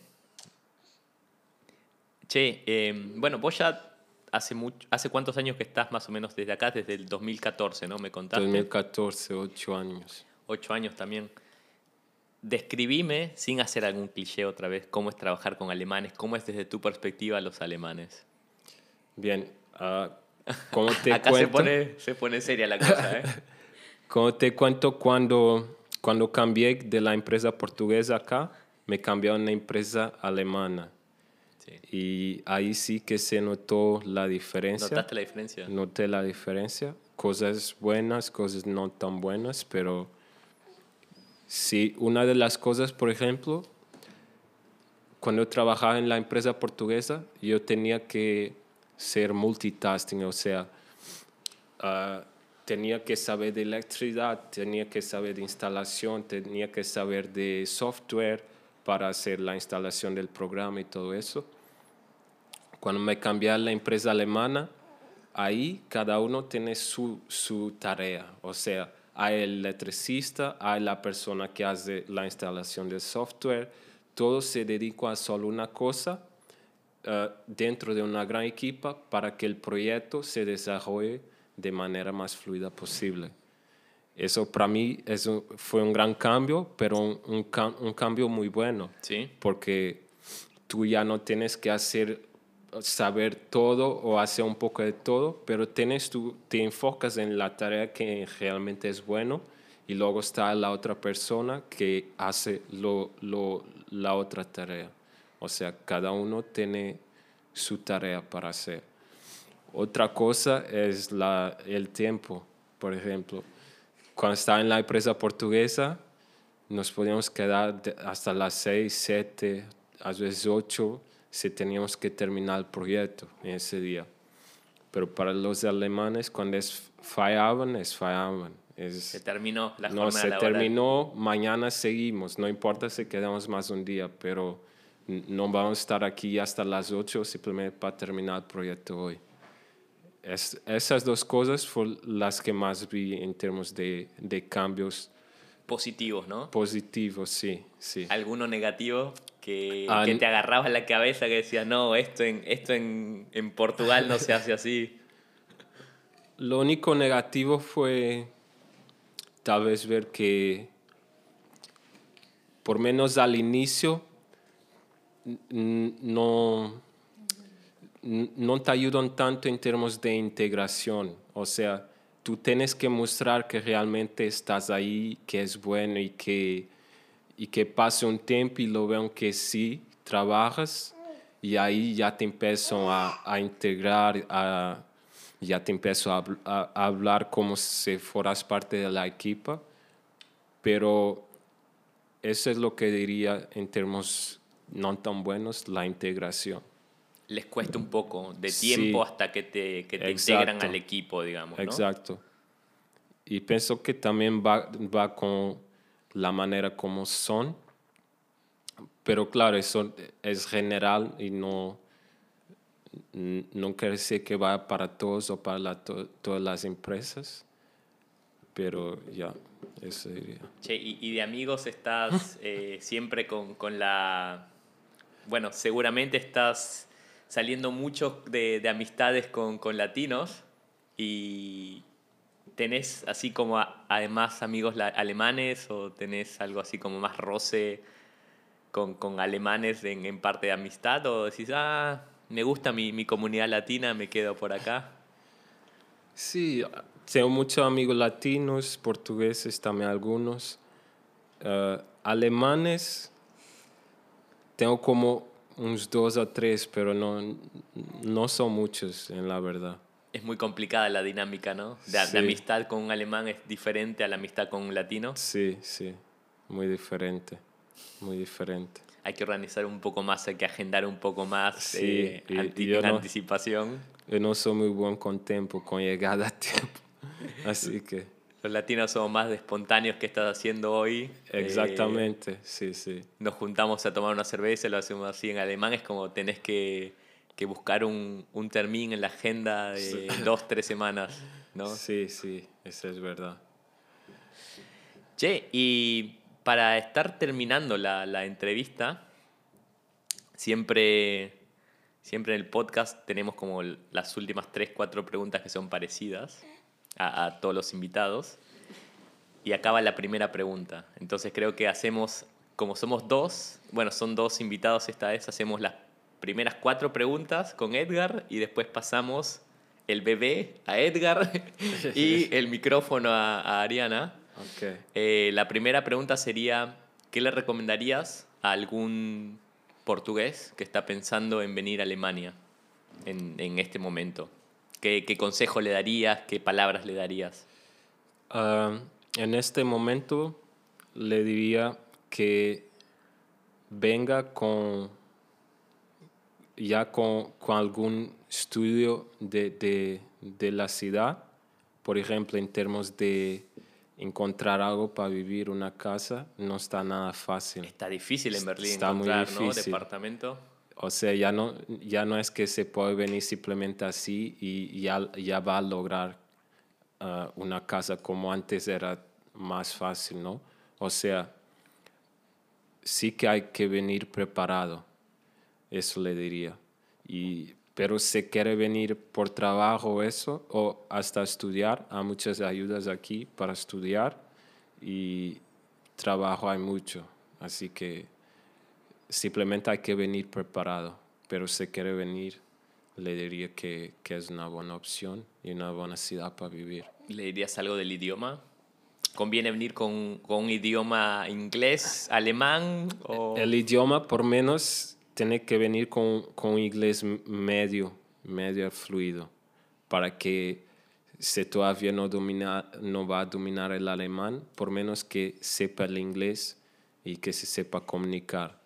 Che, eh, bueno, vos ya hace, mucho, ¿hace cuántos años que estás más o menos desde acá? Desde el 2014, ¿no? Me contaste. 2014, ocho años. Ocho años también. Describime, sin hacer algún cliché otra vez, cómo es trabajar con alemanes, cómo es desde tu perspectiva los alemanes. Bien, uh, [laughs] ¿cómo te Acá cuento? Se, pone, se pone seria la cosa, ¿eh? [laughs] como te cuento, cuando, cuando cambié de la empresa portuguesa acá, me cambié a una empresa alemana. Y ahí sí que se notó la diferencia. ¿Notaste la diferencia? Noté la diferencia. Cosas buenas, cosas no tan buenas, pero sí, una de las cosas, por ejemplo, cuando trabajaba en la empresa portuguesa, yo tenía que ser multitasking, o sea, uh, tenía que saber de electricidad, tenía que saber de instalación, tenía que saber de software para hacer la instalación del programa y todo eso. Cuando me cambié a la empresa alemana, ahí cada uno tiene su, su tarea. O sea, hay el electricista, hay la persona que hace la instalación del software. Todo se dedica a solo una cosa uh, dentro de una gran equipa para que el proyecto se desarrolle de manera más fluida posible. Eso para mí eso fue un gran cambio, pero un, un, un cambio muy bueno. Sí. Porque tú ya no tienes que hacer saber todo o hacer un poco de todo, pero tienes tú, te enfocas en la tarea que realmente es bueno y luego está la otra persona que hace lo, lo, la otra tarea. O sea, cada uno tiene su tarea para hacer. Otra cosa es la, el tiempo, por ejemplo. Cuando estaba en la empresa portuguesa, nos podíamos quedar hasta las 6, 7, a veces 8 si teníamos que terminar el proyecto en ese día. Pero para los alemanes, cuando es fallaban, es fallaban. Es, se terminó la No, se terminó, mañana seguimos. No importa si quedamos más un día, pero no vamos a estar aquí hasta las 8 simplemente para terminar el proyecto hoy. Es, esas dos cosas fueron las que más vi en términos de, de cambios. Positivos, ¿no? Positivos, sí, sí. ¿Alguno negativo? que, que, te agarrabas la cabeza, que decías, no, esto en, esto en, en Portugal no se hace así. Lo único negativo fue tal vez ver que, por menos al inicio, no, no te ayudan tanto en términos de integración. O sea, tú tienes que mostrar que realmente estás ahí, que es bueno y que y que pase un tiempo y lo vean que sí trabajas y ahí ya te empiezan a, a integrar, a ya te empiezo a, a- a hablar como si fueras parte de la equipa, pero eso es lo que diría en términos no tan buenos, la integración. Les cuesta un poco de Sí. tiempo hasta que te, que te integran al equipo, digamos. ¿no? Exacto. Y pienso que también va, va con la manera como son, pero claro, eso es general y no, no quiere decir que va para todos o para la- to- todas las empresas, pero ya, eso diría. Che, y, y de amigos estás [laughs] eh, siempre con, con la... Bueno, seguramente estás saliendo mucho de, de amistades con, con latinos y tenés así como a- además amigos la- alemanes o tenés algo así como más roce con, con alemanes en, en parte de amistad o decís, ah, me gusta mi, mi comunidad latina, me quedo por acá. Sí, tengo muchos amigos latinos, portugueses también algunos. Eh, alemanes, tengo como unos dos o tres, pero no, no son muchos, en la verdad. Es muy complicada la dinámica, ¿no? De, de Sí. amistad con un alemán es diferente a la amistad con un latino. Sí, sí, muy diferente, muy diferente. Hay que organizar un poco más, hay que agendar un poco más Sí, eh, y- anti- yo en no- anticipación. Yo no soy muy buen con tiempo, con llegada a tiempo. [laughs] Así que, Los latinos somos más de espontáneos que estás haciendo hoy. Eh, exactamente, sí, sí. nos juntamos a tomar una cerveza, lo hacemos así en alemán, es como tenés que, que buscar un, un termín en la agenda de [laughs] dos, tres semanas, ¿no? Sí, sí, eso es verdad. Che, y para estar terminando la, la entrevista, siempre, siempre en el podcast tenemos como las últimas tres, cuatro preguntas que son parecidas a, a todos los invitados. Y acaba la primera pregunta. Entonces creo que hacemos, como somos dos, bueno, son dos invitados esta vez, hacemos las primeras cuatro preguntas con Edgar y después pasamos el bebé a Edgar [laughs] y el micrófono a, a Ariana. Ok. Eh, la primera pregunta sería, ¿qué le recomendarías a algún portugués que está pensando en venir a Alemania en, en este momento? ¿Qué, ¿Qué consejo le darías? ¿Qué palabras le darías? Ah, en este momento le diría que venga con ya con, con algún estudio de, de, de la ciudad, por ejemplo, en términos de encontrar algo para vivir, una casa, no está nada fácil. Está difícil en Berlín Está muy encontrar, ¿no? difícil. Departamento. O sea, ya no, ya no es que se puede venir simplemente así y ya, ya va a lograr ah, una casa como antes era más fácil, ¿no? O sea, sí que hay que venir preparado, eso le diría. Y, pero si quiere venir por trabajo eso, o hasta estudiar, hay muchas ayudas aquí para estudiar y trabajo hay mucho, así que simplemente hay que venir preparado, pero si quiere venir, le diría que, que es una buena opción y una buena ciudad para vivir. ¿Le dirías algo del idioma? ¿Conviene venir con, con un idioma inglés, alemán? O... El idioma, por menos, tiene que venir con, con inglés medio, medio fluido, para que si todavía no, domina, no va a dominar el alemán, por menos que sepa el inglés y que se sepa comunicar.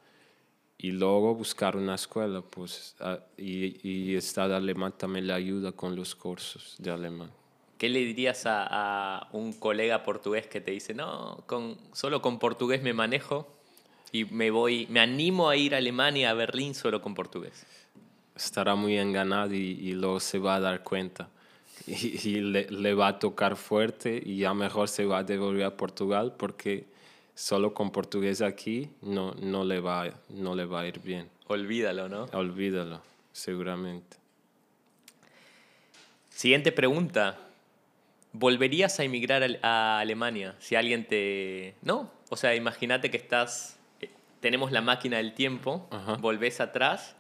Y luego buscar una escuela, pues, y, y estar alemán también le ayuda con los cursos de alemán. ¿Qué le dirías a, a un colega portugués que te dice, no, con, solo con portugués me manejo y me voy, me animo a ir a Alemania, a Berlín, solo con portugués? estará muy enganado y, y luego se va a dar cuenta. [laughs] Y, y le, le va a tocar fuerte y ya mejor se va a devolver a Portugal porque solo con portugués aquí no, no, le, va, no le va a ir bien. Olvídalo, ¿no? Olvídalo, seguramente. Siguiente pregunta. ¿Volverías a emigrar a Alemania si alguien te... No, o sea, imagínate que estás... eh, Tenemos la máquina del tiempo, Ajá. volvés atrás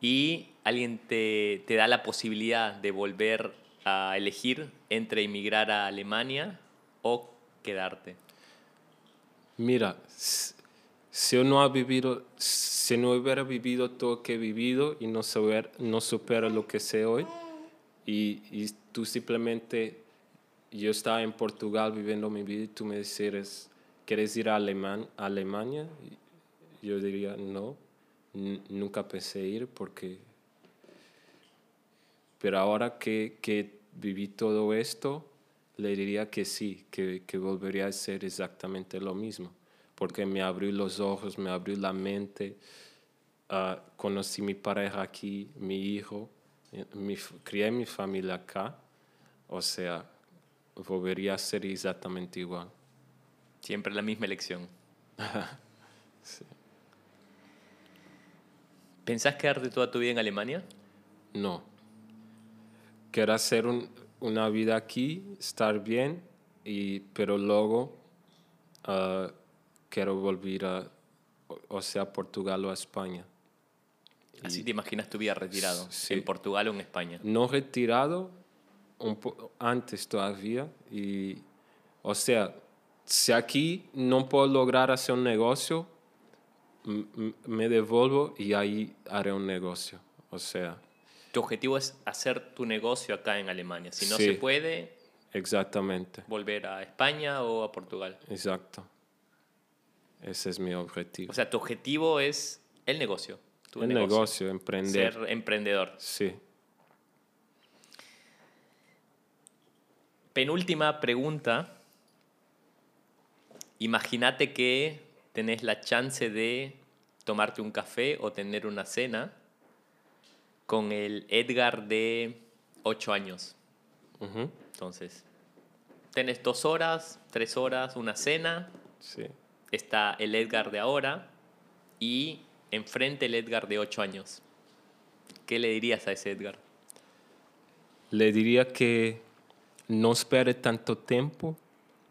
y alguien te, te da la posibilidad de volver a elegir entre emigrar a Alemania o quedarte. Mira, si yo no ha vivido, si no hubiera vivido todo lo que he vivido y no, saber, no supera lo que sé hoy, y, y tú simplemente, yo estaba en Portugal viviendo mi vida y tú me decías, ¿quieres ir a, Aleman Alemania? Yo diría, no, nunca pensé ir porque... Pero ahora que, que viví todo esto, le diría que sí, que, que volvería a ser exactamente lo mismo, porque me abrió los ojos, me abrió la mente, uh, conocí mi pareja aquí, mi hijo, eh, mi, crié mi familia acá, o sea, volvería a ser exactamente igual. Siempre la misma elección. [laughs] sí. ¿Pensás quedarte toda tu vida en Alemania? No. Quiero hacer un, una vida aquí, estar bien, y, pero luego uh, quiero volver a, o sea, Portugal o a España. Así te imaginas tu vida retirado, sí. en Portugal o en España. No retirado, un antes todavía, y, o sea, si aquí no puedo lograr hacer un negocio, me devuelvo y ahí haré un negocio. O sea, tu objetivo es hacer tu negocio acá en Alemania. Si no se puede, exactamente. volver a España o a Portugal. Exacto. Ese es mi objetivo. O sea, tu objetivo es el negocio. Tu el negocio, emprender. Ser emprendedor. Sí. Penúltima pregunta. Imagínate que tenés la chance de tomarte un café o tener una cena con el Edgar de 8 años. Entonces, tenés dos horas, tres horas, una cena. Sí. Está el Edgar de ahora y enfrente el Edgar de 8 años. ¿Qué le dirías a ese Edgar? Le diría que no espere tanto tiempo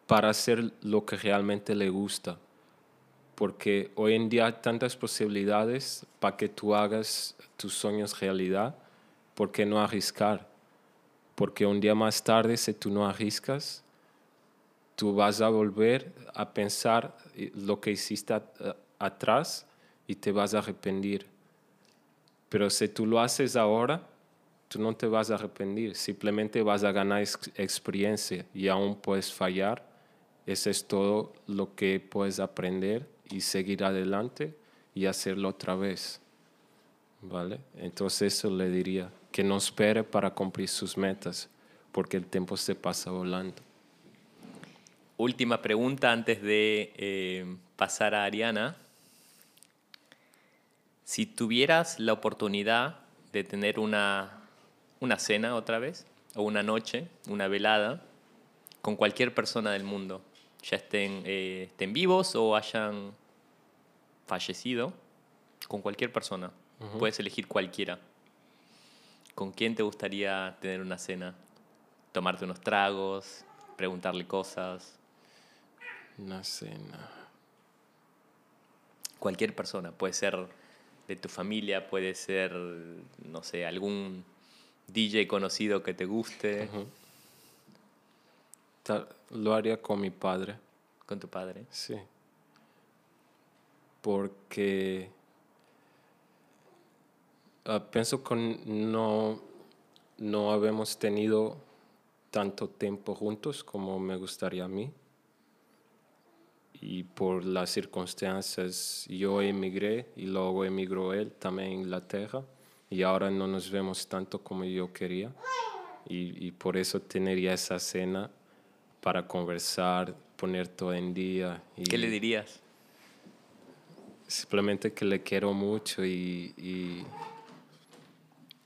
para hacer lo que realmente le gusta porque hoy en día hay tantas posibilidades para que tú hagas tus sueños realidad, ¿por qué no arriscar? Porque un día más tarde, si tú no arriscas, tú vas a volver a pensar lo que hiciste atrás y te vas a arrepentir. Pero si tú lo haces ahora, tú no te vas a arrepentir, simplemente vas a ganar experiencia y aún puedes fallar. Eso es todo lo que puedes aprender y seguir adelante y hacerlo otra vez. ¿Vale? Entonces eso le diría, que no espere para cumplir sus metas, porque el tiempo se pasa volando. Última pregunta antes de eh, pasar a Ariana. Si tuvieras la oportunidad de tener una, una cena otra vez, o una noche, una velada, con cualquier persona del mundo, ya estén, eh, estén vivos o hayan fallecido con cualquier persona. Puedes elegir cualquiera. ¿Con quién te gustaría tener una cena? Tomarte unos tragos, preguntarle cosas. Una cena. Cualquier persona. Puede ser de tu familia, puede ser, no sé, algún DJ conocido que te guste. Lo haría con mi padre. ¿Con tu padre? Sí porque uh, pienso que no, no habíamos tenido tanto tiempo juntos como me gustaría a mí. Y por las circunstancias yo emigré y luego emigró él también a Inglaterra y ahora no nos vemos tanto como yo quería. Y, y por eso tendría esa cena para conversar, poner todo en día. ¿Qué le dirías? Simplemente que le quiero mucho y, y,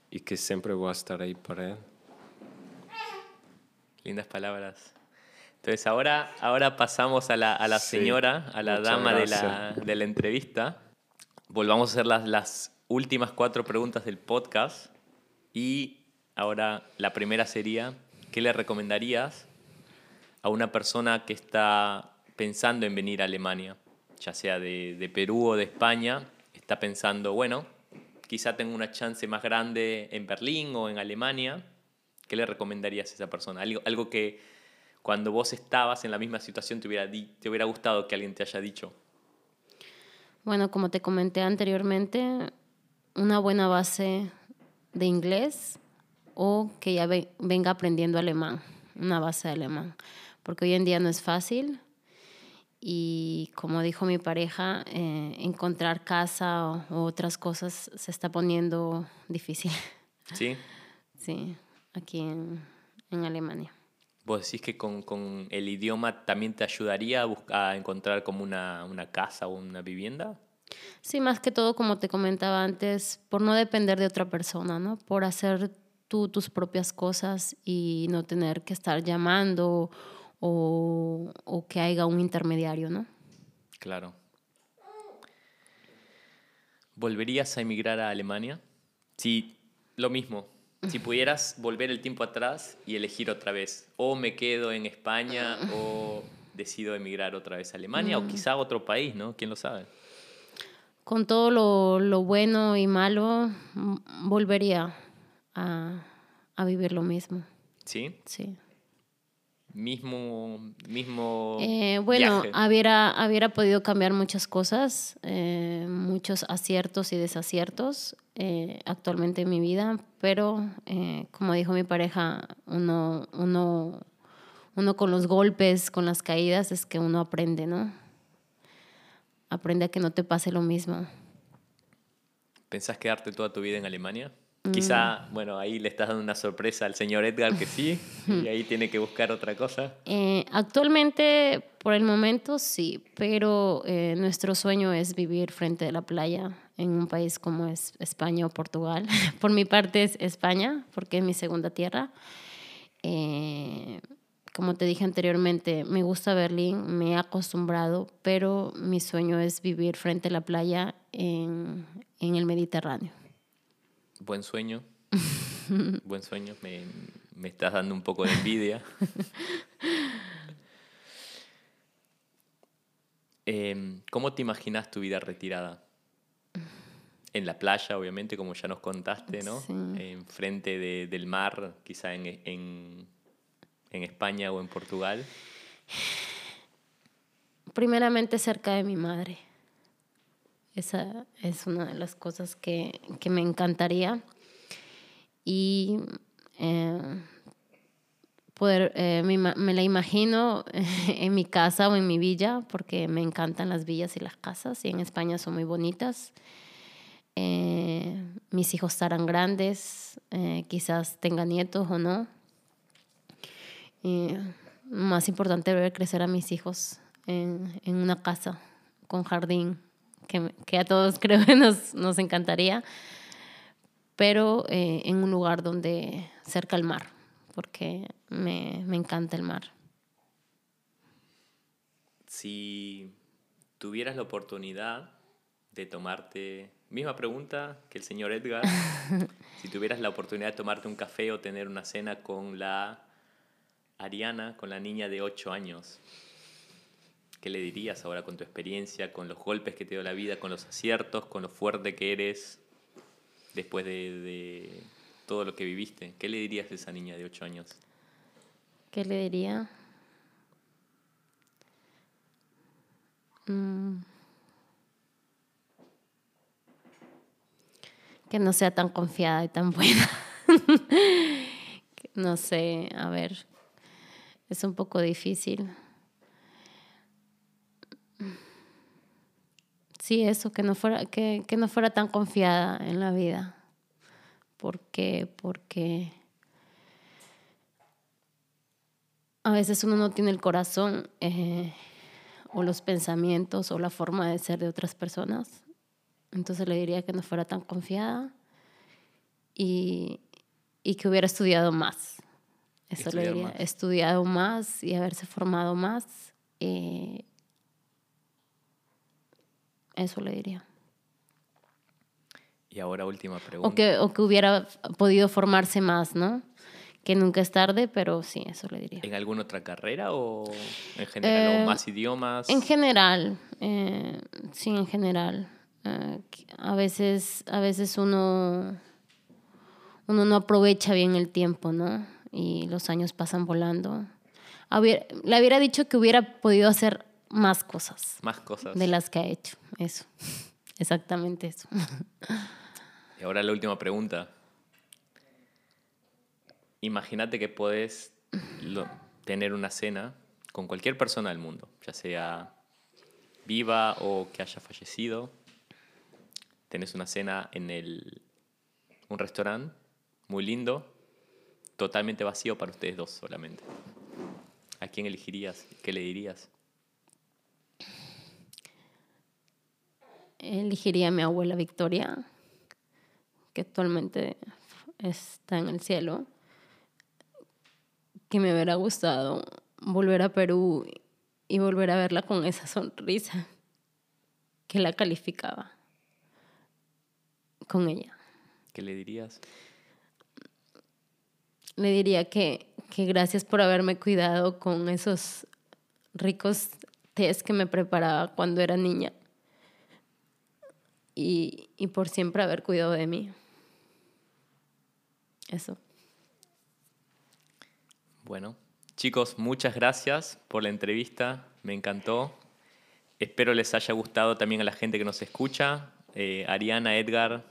y, que siempre voy a estar ahí para él. Lindas palabras. Entonces ahora, ahora pasamos a la, a la señora, a la dama de la, de la, entrevista. Volvamos a hacer las, las últimas cuatro preguntas del podcast. Y ahora la primera sería, ¿qué le recomendarías a una persona que está pensando en venir a Alemania? Ya sea de, Perú o de España, está pensando, bueno, quizá tengo una chance más grande en Berlín o en Alemania, ¿qué le recomendarías a esa persona? Algo, algo que cuando vos estabas en la misma situación te hubiera, te hubiera gustado que alguien te haya dicho. Bueno, como te comenté anteriormente, una buena base de inglés o que ya ve- venga aprendiendo alemán, una base de alemán, porque hoy en día no es fácil y como dijo mi pareja, eh, encontrar casa o, o otras cosas se está poniendo difícil, [laughs] ¿Sí? sí, aquí en, en Alemania. ¿Vos decís que con, con el idioma también te ayudaría a, buscar, a encontrar como una, una casa o una vivienda? Sí, más que todo, como te comentaba antes, por no depender de otra persona, ¿no? Por hacer tú tus propias cosas y no tener que estar llamando o, o que haya un intermediario, ¿no? Claro. ¿Volverías a emigrar a Alemania? Si, lo mismo, si [laughs] pudieras volver el tiempo atrás y elegir otra vez, o me quedo en España o decido emigrar otra vez a Alemania o quizá a otro país, ¿no? ¿Quién lo sabe? Con todo lo, lo bueno y malo, m- volvería a, a vivir lo mismo, ¿Sí? sí. Mismo, mismo Eh, bueno, viaje. hubiera, hubiera podido cambiar muchas cosas, eh, muchos aciertos y desaciertos eh, actualmente en mi vida, pero eh, como dijo mi pareja, uno, uno, uno con los golpes, con las caídas, es que uno aprende, ¿no? Aprende a que no te pase lo mismo. ¿Pensás quedarte toda tu vida en Alemania? Mm. Quizá, bueno, ahí le estás dando una sorpresa al señor Edgar que sí, [laughs] y ahí tiene que buscar otra cosa. Eh, actualmente, por el momento, sí, pero eh, nuestro sueño es vivir frente a la playa en un país como es España o Portugal. [laughs] por mi parte es España, porque es mi segunda tierra. Eh, como te dije anteriormente, me gusta Berlín, me he acostumbrado, pero mi sueño es vivir frente a la playa en, en el Mediterráneo. Buen sueño. [laughs] Buen sueño. Me, me estás dando un poco de envidia. [laughs] Em, ¿Cómo te imaginas tu vida retirada? En la playa, obviamente, como ya nos contaste, ¿no? Sí. Enfrente de- del mar, quizá en, en, en España o en Portugal. primeramente cerca de mi madre. Esa es una de las cosas que, que me encantaría. Y eh, poder, eh, me, la imagino [laughs] en mi casa o en mi villa, porque me encantan las villas y las casas, y en España son muy bonitas. Eh, mis hijos estarán grandes, quizás tenga nietos o no. Más importante ver crecer a mis hijos en, en una casa con jardín, que, que a todos [laughs] creo que nos, nos encantaría, pero eh, en un lugar donde cerca al mar, porque me, me encanta el mar. Si tuvieras la oportunidad de tomarte, misma pregunta que el señor Edgar, [laughs] si tuvieras la oportunidad de tomarte un café o tener una cena con la Ariana, con la niña de 8 años, ¿qué le dirías ahora con tu experiencia, con los golpes que te dio la vida, con los aciertos, con lo fuerte que eres después de, de todo lo que viviste? ¿Qué le dirías a esa niña de 8 años? ¿Qué le diría? Mm. Que no sea tan confiada y tan buena. [laughs] No sé, a ver, es un poco difícil. Sí, eso, que no fuera, que, que no fuera tan confiada en la vida. ¿Por qué? Porque a veces uno no tiene el corazón eh, o los pensamientos o la forma de ser de otras personas. Entonces le diría que no fuera tan confiada y, y que hubiera estudiado más. Eso le diría, más. estudiado más y haberse formado más. eh, eso le diría. Y ahora última pregunta. O que, o que hubiera podido formarse más, ¿no? Que nunca es tarde, pero sí, eso le diría. ¿En alguna otra carrera o en general Eh, o más idiomas? En general, eh, sí, en general. Eh, a veces, a veces uno, uno no aprovecha bien el tiempo, ¿no? Y los años pasan volando. Hubiera- le hubiera dicho que hubiera podido hacer más cosas Más cosas. de las que ha hecho. Eso. [laughs] Exactamente eso. Y ahora la última pregunta. imagínate que puedes lo- tener una cena con cualquier persona del mundo, ya sea viva o que haya fallecido. Tenés una cena en el, un restaurante muy lindo, totalmente vacío para ustedes dos solamente. ¿A quién elegirías? ¿Qué le dirías? Elegiría a mi abuela Victoria, que actualmente está en el cielo, que me hubiera gustado volver a Perú y volver a verla con esa sonrisa que la calificaba con ella. ¿Qué le dirías? Le diría que, que gracias por haberme cuidado con esos ricos tés que me preparaba cuando era niña y, y por siempre haber cuidado de mí. Eso. Bueno, chicos, muchas gracias por la entrevista, me encantó. Espero les haya gustado también a la gente que nos escucha. Eh, Ariana, Edgar,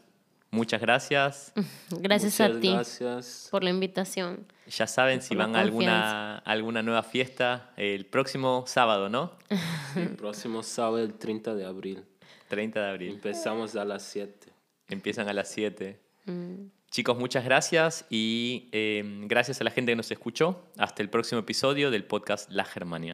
muchas gracias. [laughs] Gracias Muchas a ti Gracias. por la invitación. Ya saben si van a alguna, alguna nueva fiesta el próximo sábado, ¿no? [laughs] El próximo sábado, el 30 de abril. 30 de abril. Empezamos a las 7. Empiezan a las 7. Mm. Chicos, muchas gracias y eh, gracias a la gente que nos escuchó. Hasta el próximo episodio del podcast La Germania.